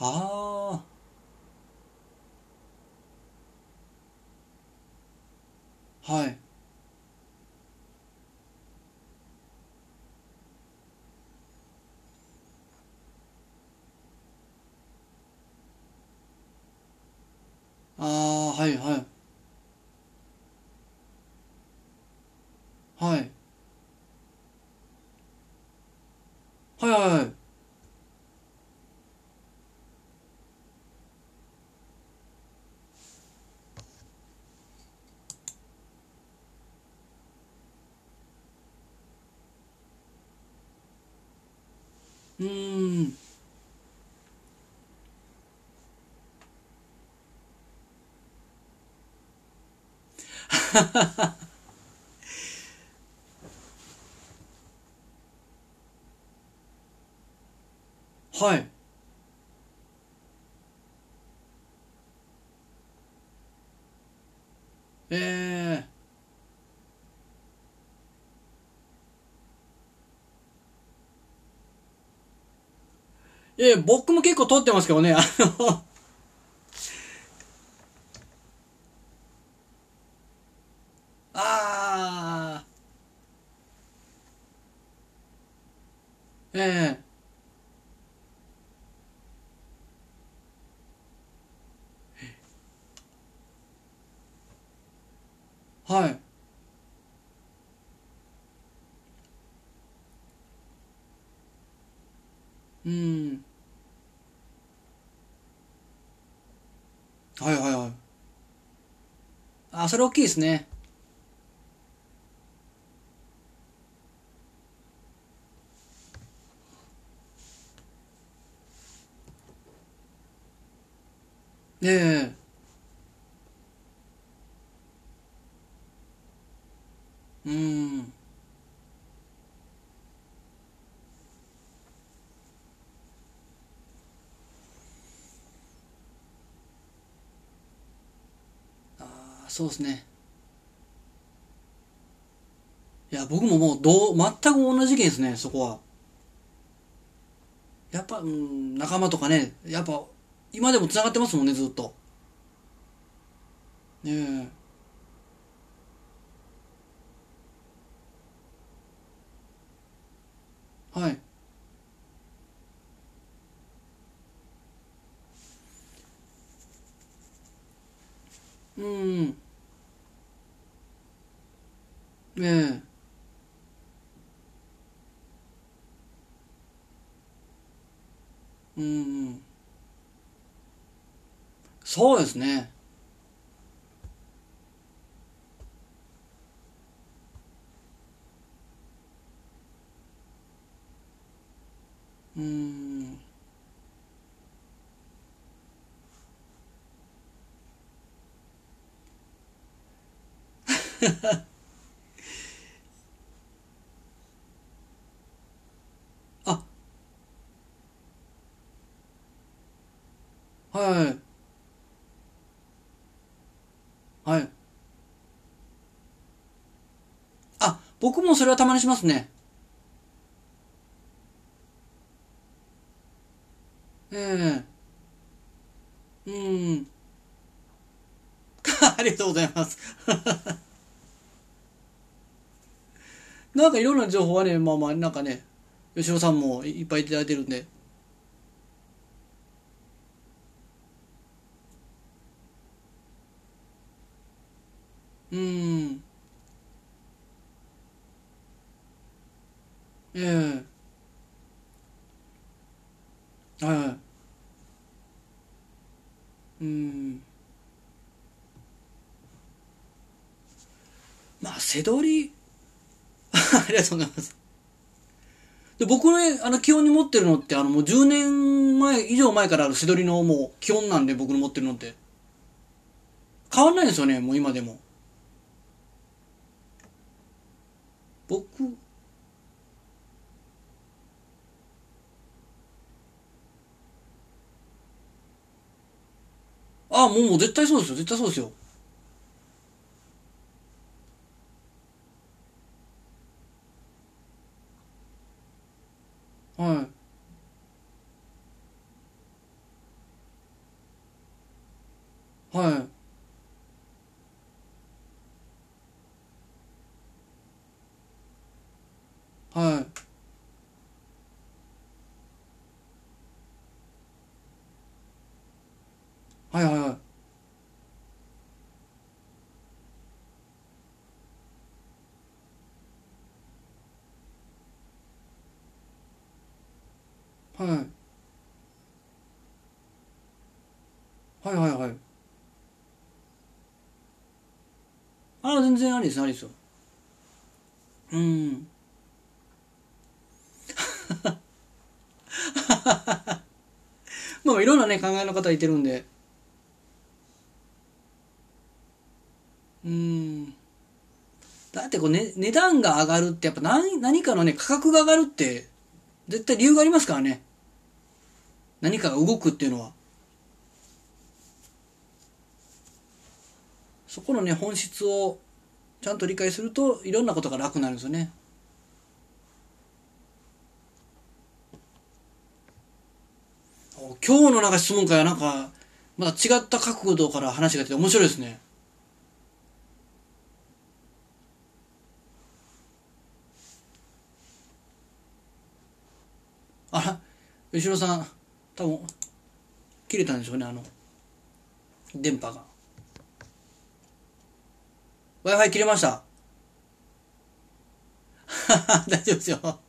ああ、はい。ああ、はいはい。はい。はいはいはい。うーん。は はい。ええい僕も結構撮ってますけどね、あの。それ大きいですねえ。うん。ああ、そうですね。いや、僕ももう、どう、全く同じ意見ですね、そこは。やっぱ、うん、仲間とかね、やっぱ、今でも繋がってますもんね、ずっと。ねえ。はい。うん。ええ。うん。そうですね。うん。あ、はい。はい。あ、僕もそれはたまにしますね。ええ。うん。ありがとうございます。なんかいろんな情報はね、まあまあ、なんかね、吉野さんもいっぱいいただいてるんで。うん。ええ。はい。うん。まあ、背取り、ありがとうございます。で、僕ね、あの、基本に持ってるのって、あの、もう10年前、以上前からある背取りのもう基本なんで、僕の持ってるのって。変わんないですよね、もう今でも。僕、あ、もう、もう絶対そうですよ、絶対そうですよ。はい。はい。はい。はいはいはい。はい。はいはいはい。ああ、全然ありです、ありですよ。うん。まあ、いろんなね、考えの方いてるんで。うん。だってこう、ね、値段が上がるって、やっぱ何、何かのね、価格が上がるって、絶対理由がありますからね。何かが動くっていうのは。そこのね、本質をちゃんと理解すると、いろんなことが楽になるんですよね。今日のなんか質問会はなんか、また違った角度から話が出て面白いですね。あら、後ろさん、多分、切れたんでしょうね、あの、電波が。Wi-Fi 切れました。大丈夫ですよ。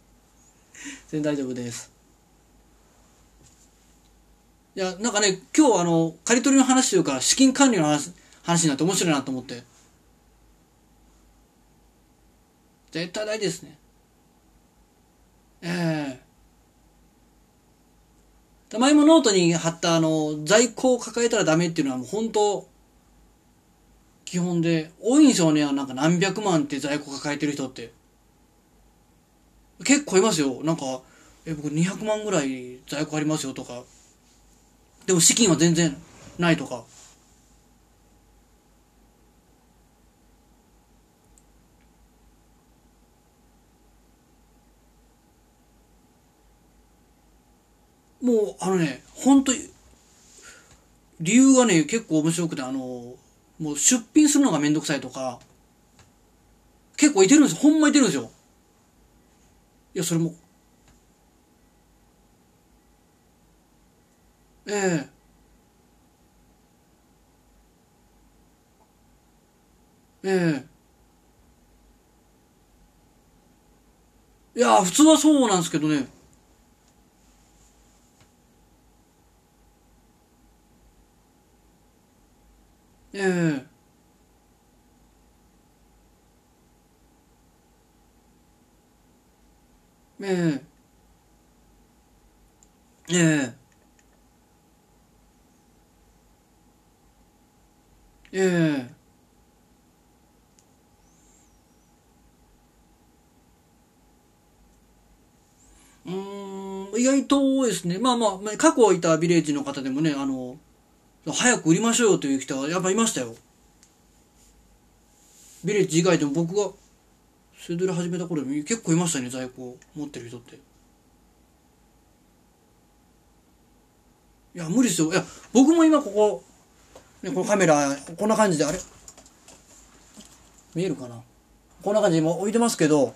全然大丈夫です。いや、なんかね、今日あの、借り取りの話というか、資金管理の話、話になって面白いなと思って。絶対大事ですね。ええ前もノートに貼ったあの、在庫を抱えたらダメっていうのはもう本当、基本で、多いんですよね、なんか何百万って在庫抱えてる人って。結構いますよ。なんか、え、僕200万ぐらい在庫ありますよとか。でも資金は全然ないとか。もう、あのね、本当理由がね、結構面白くて、あの、もう出品するのがめんどくさいとか、結構いてるんですよ。ほんまいてるんですよ。いや、それも。ええええいや、普通はそうなんですけどね。ええー、ええええええうん、意外と多いですね。まあまあ、過去いたビレッジの方でもね、あの、早く売りましょうよという人はやっぱいましたよ。ビレッジ以外でも僕がセドル始めた頃結構いましたね在庫持ってる人って。いや無理ですよ。いや僕も今ここ、ね、このカメラこんな感じであれ？見えるかな？こんな感じで今置いてますけど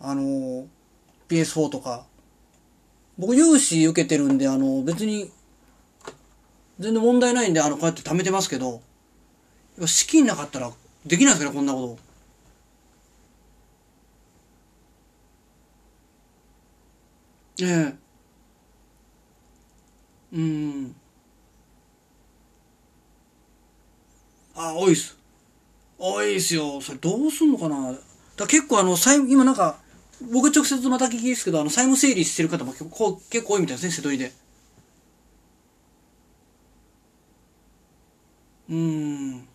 あの PS4 とか僕融資受けてるんであの別に全然問題ないんであのこうやって貯めてますけど資金なかったらできないですからこんなこと。ええ。うん。あ多いっす。多いっすよ。それどうすんのかな。だ結構あの債務今なんか僕直接また聞きですけどあの債務整理してる方も結構結構多いみたいですね瀬戸りで。うん。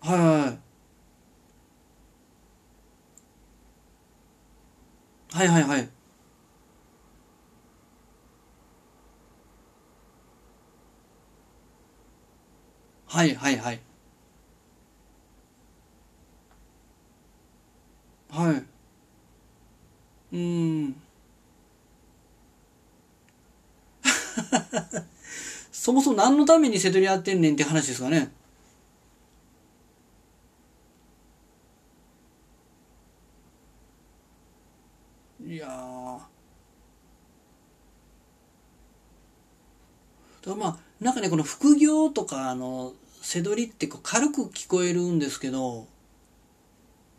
はいはいはい。はいはいはい。はいはいはい。うん。そもそも何のために瀬戸りやってんねんって話ですかね。いやだまあなんかねこの副業とかあの背取りってこう軽く聞こえるんですけど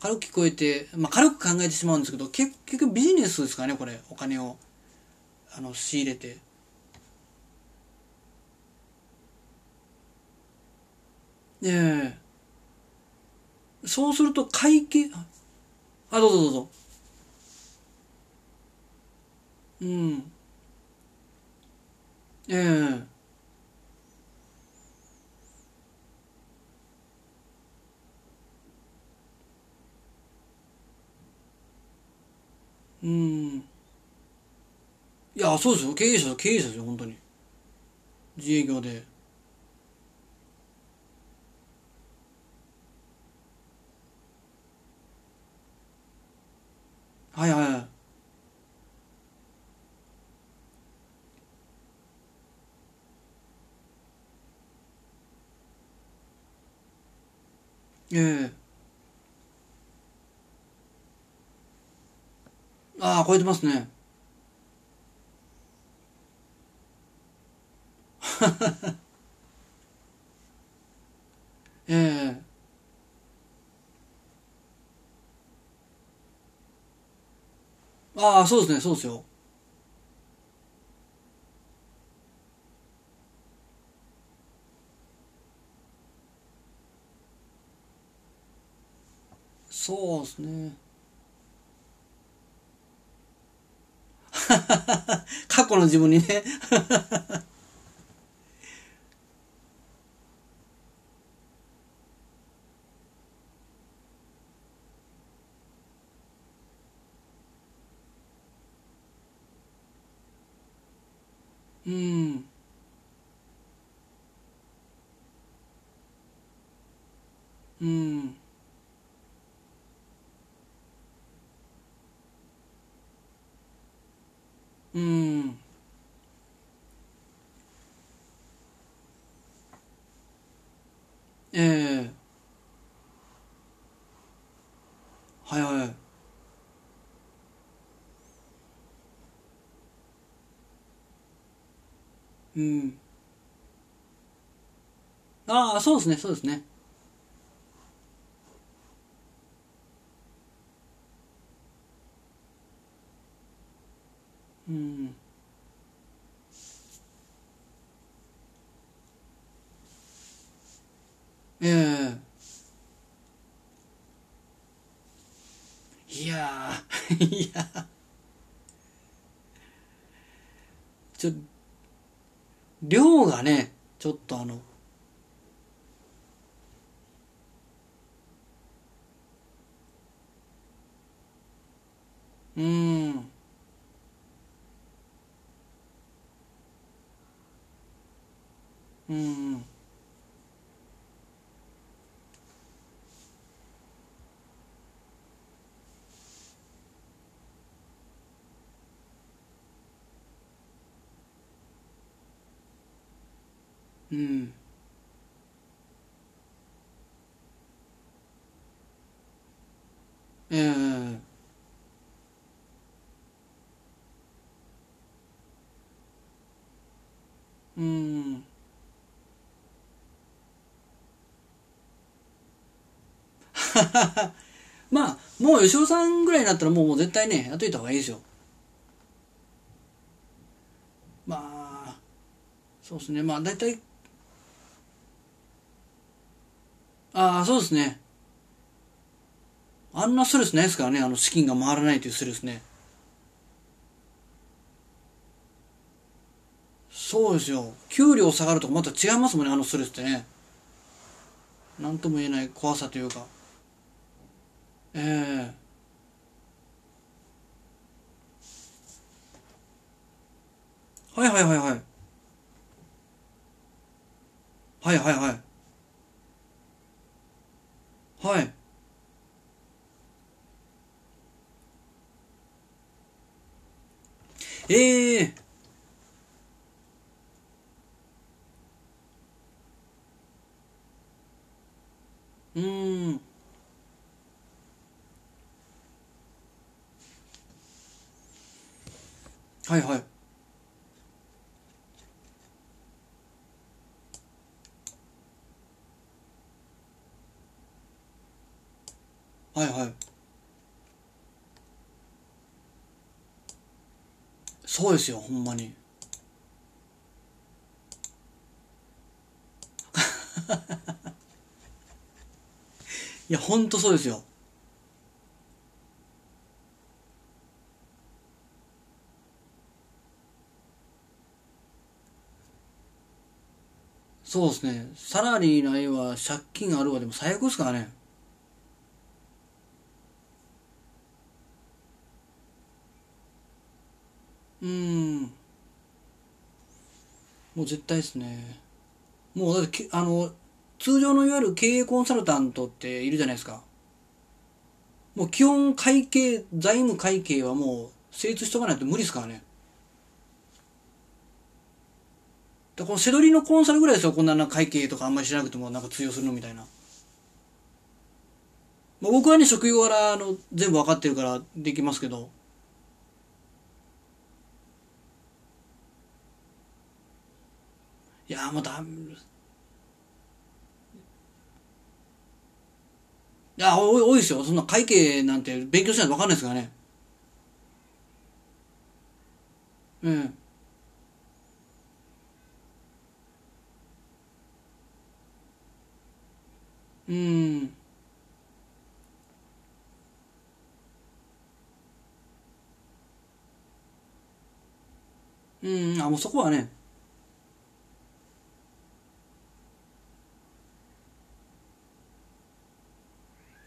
軽く聞こえて、まあ、軽く考えてしまうんですけど結局ビジネスですかねこれ。お金を。あの仕入れて。ええ。そうすると会計あどうぞどうぞ。うん。ええ。うん。いやそうですよ。経営者経営者ですよ本当に。自営業で。はいはい。ええ。ああ超えてますね。ええ。ああそうですねそうですよ。そうですね。過去の自分にね。うんうんええはいはいうん。ああそうですねそうですねうんええいやーいやちょ方がねちょっとあのうんうんうん。ええうん。まあもう吉尾さんぐらいになったらもう絶対ねやっといた方がいいですよ。まあそうですね。まあ大体ああそうですね。あんなストレスないですからね。あの資金が回らないというストレスね。そうですよ。給料下がるとまた違いますもんねあのストレスってね。なんとも言えない怖さというか。ええ。はいはいはい。はいはいはいはい。はい。ええうん。はいはい。はいはい。そうですよほんまに。いやほんとそうですよ。そうですね。サラリーないわ借金あるわでも最悪ですからね。うんもう絶対ですねもうだってあの通常のいわゆる経営コンサルタントっているじゃないですかもう基本会計、財務会計はもう精通しとかないと無理ですからね。このせどりのコンサルぐらいですよ、こんな会計とかあんまりしなくてもなんか通用するのみたいな。まあ、僕はね、職業柄の全部分かってるからできますけど。いや、もうだ、いや、多い多いですよ。そんな会計なんて勉強しないと分かんないですからね。うん。うん。うん、あ、もうそこはね。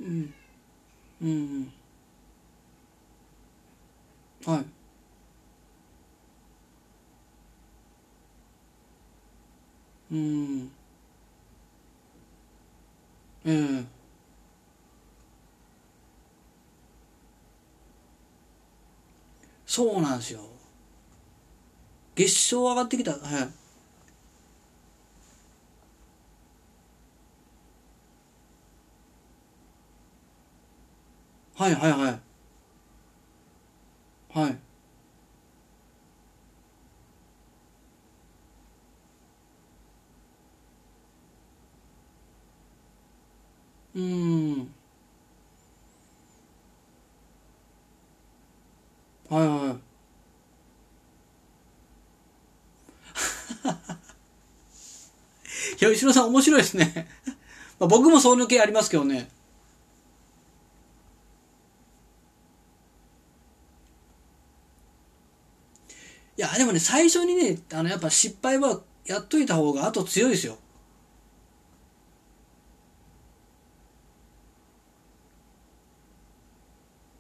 うん。うん。はい。うん。うん。そうなんですよ。月賞上がってきた。はい。はいはいはい。はい。うん。はいはい。いや、後ろさん面白いですね。僕もそういう系ありますけどね。いや、でもね、最初にね、あの、やっぱ失敗はやっといた方が後強いですよ。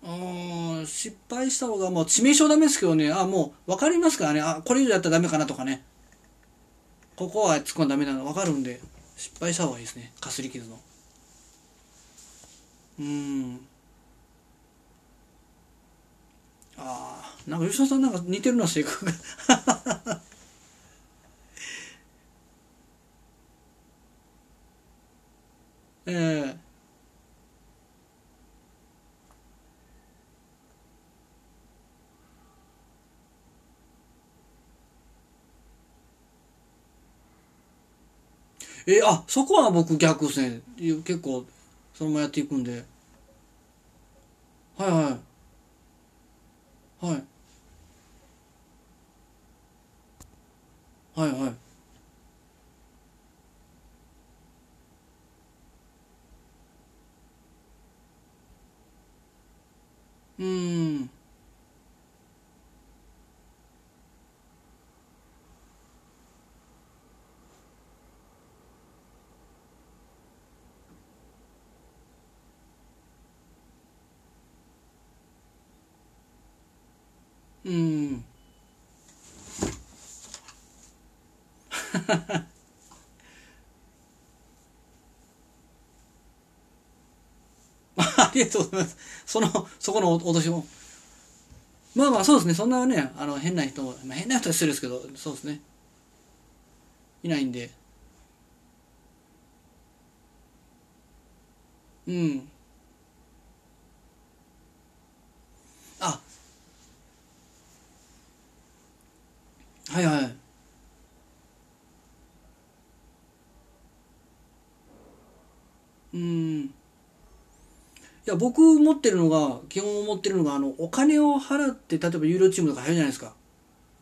うん、失敗した方が、もう致命傷ダメですけどね、あ、もう分かりますからね、あ、これ以上やったらダメかなとかね。ここは突っ込んだダメなの分かるんで、失敗した方がいいですね、かすり傷の。うん。ああ、なんか吉田さんなんか似てるな、性格が。えええー、あ、そこは僕逆ですね。結構、そのままやっていくんで。はいはい。はい。はいはい。うーん。うん。ありがとうございます。その、そこの脅しも。まあまあそうですね。そんなね、あの、変な人、まあ、変な人は失礼ですけど、そうですね。いないんで。うん。あ、はいはい。うん。いや、僕持ってるのが、基本持ってるのが、あの、お金を払って、例えば有料チームとか入るじゃないですか。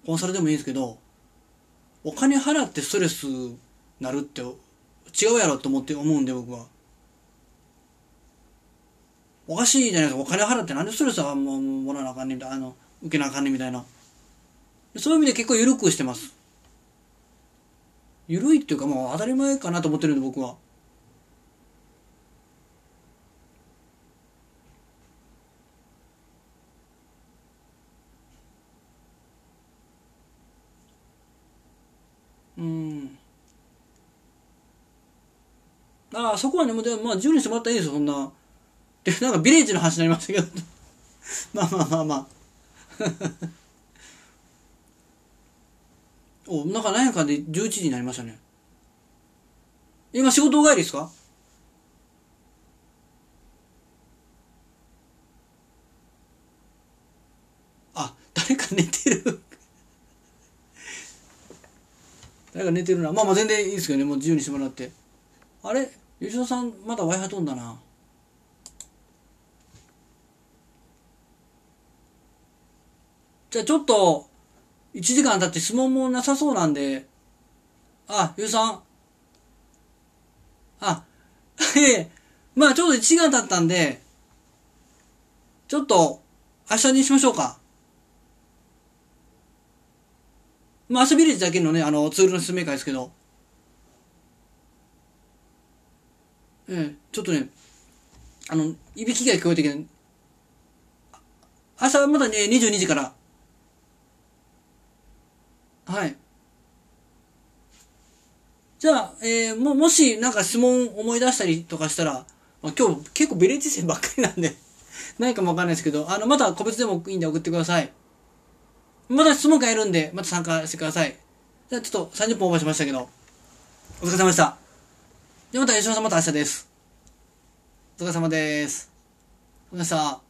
コンサルでもいいんですけど、お金払ってストレスなるって違うやろと思って思うんで、僕は。おかしいじゃないですか。お金払ってなんでストレスはもうもらわなあかんねんみたいな、あの、受けなあかんねんみたいな。そういう意味で結構緩くしてます。緩いっていうかもう当たり前かなと思ってるんで僕は。あ、そこはね、もうでもまあ自由にしてもらったらいいですよ、そんな。で、なんかビレッジの話になりましたけど。まあまあまあまあ。お、なんか何やかんで11時になりましたね。今仕事帰りですか？あ、誰か寝てる 誰か寝てるな。まあまあ全然いいですけどね。もう自由にしてもらって。あれ？吉田さん、まだ Wi-Fi 飛んだな。じゃあちょっと、1時間経って質問もなさそうなんで、あ、吉田さん。あ、ええ、まあちょうど1時間経ったんで、ちょっと、明日にしましょうか。まあ、明日ビレッジだけのね、あの、ツールの説明会ですけど、ええ、ちょっとね、あの、いびきが聞こえてきて、明日まだね、22時から、はい。じゃあ、えー、も、もし、なんか質問思い出したりとかしたら、まあ、今日結構ベレッジ戦ばっかりなんで 何かもわかんないですけど、あの、また個別でもいいんで送ってください。また質問会やるんで、また参加してください。じゃあちょっと30分オーバーしましたけど、お疲れ様でした。で、また吉野さんまた明日です。お疲れ様です。お疲れ様でした。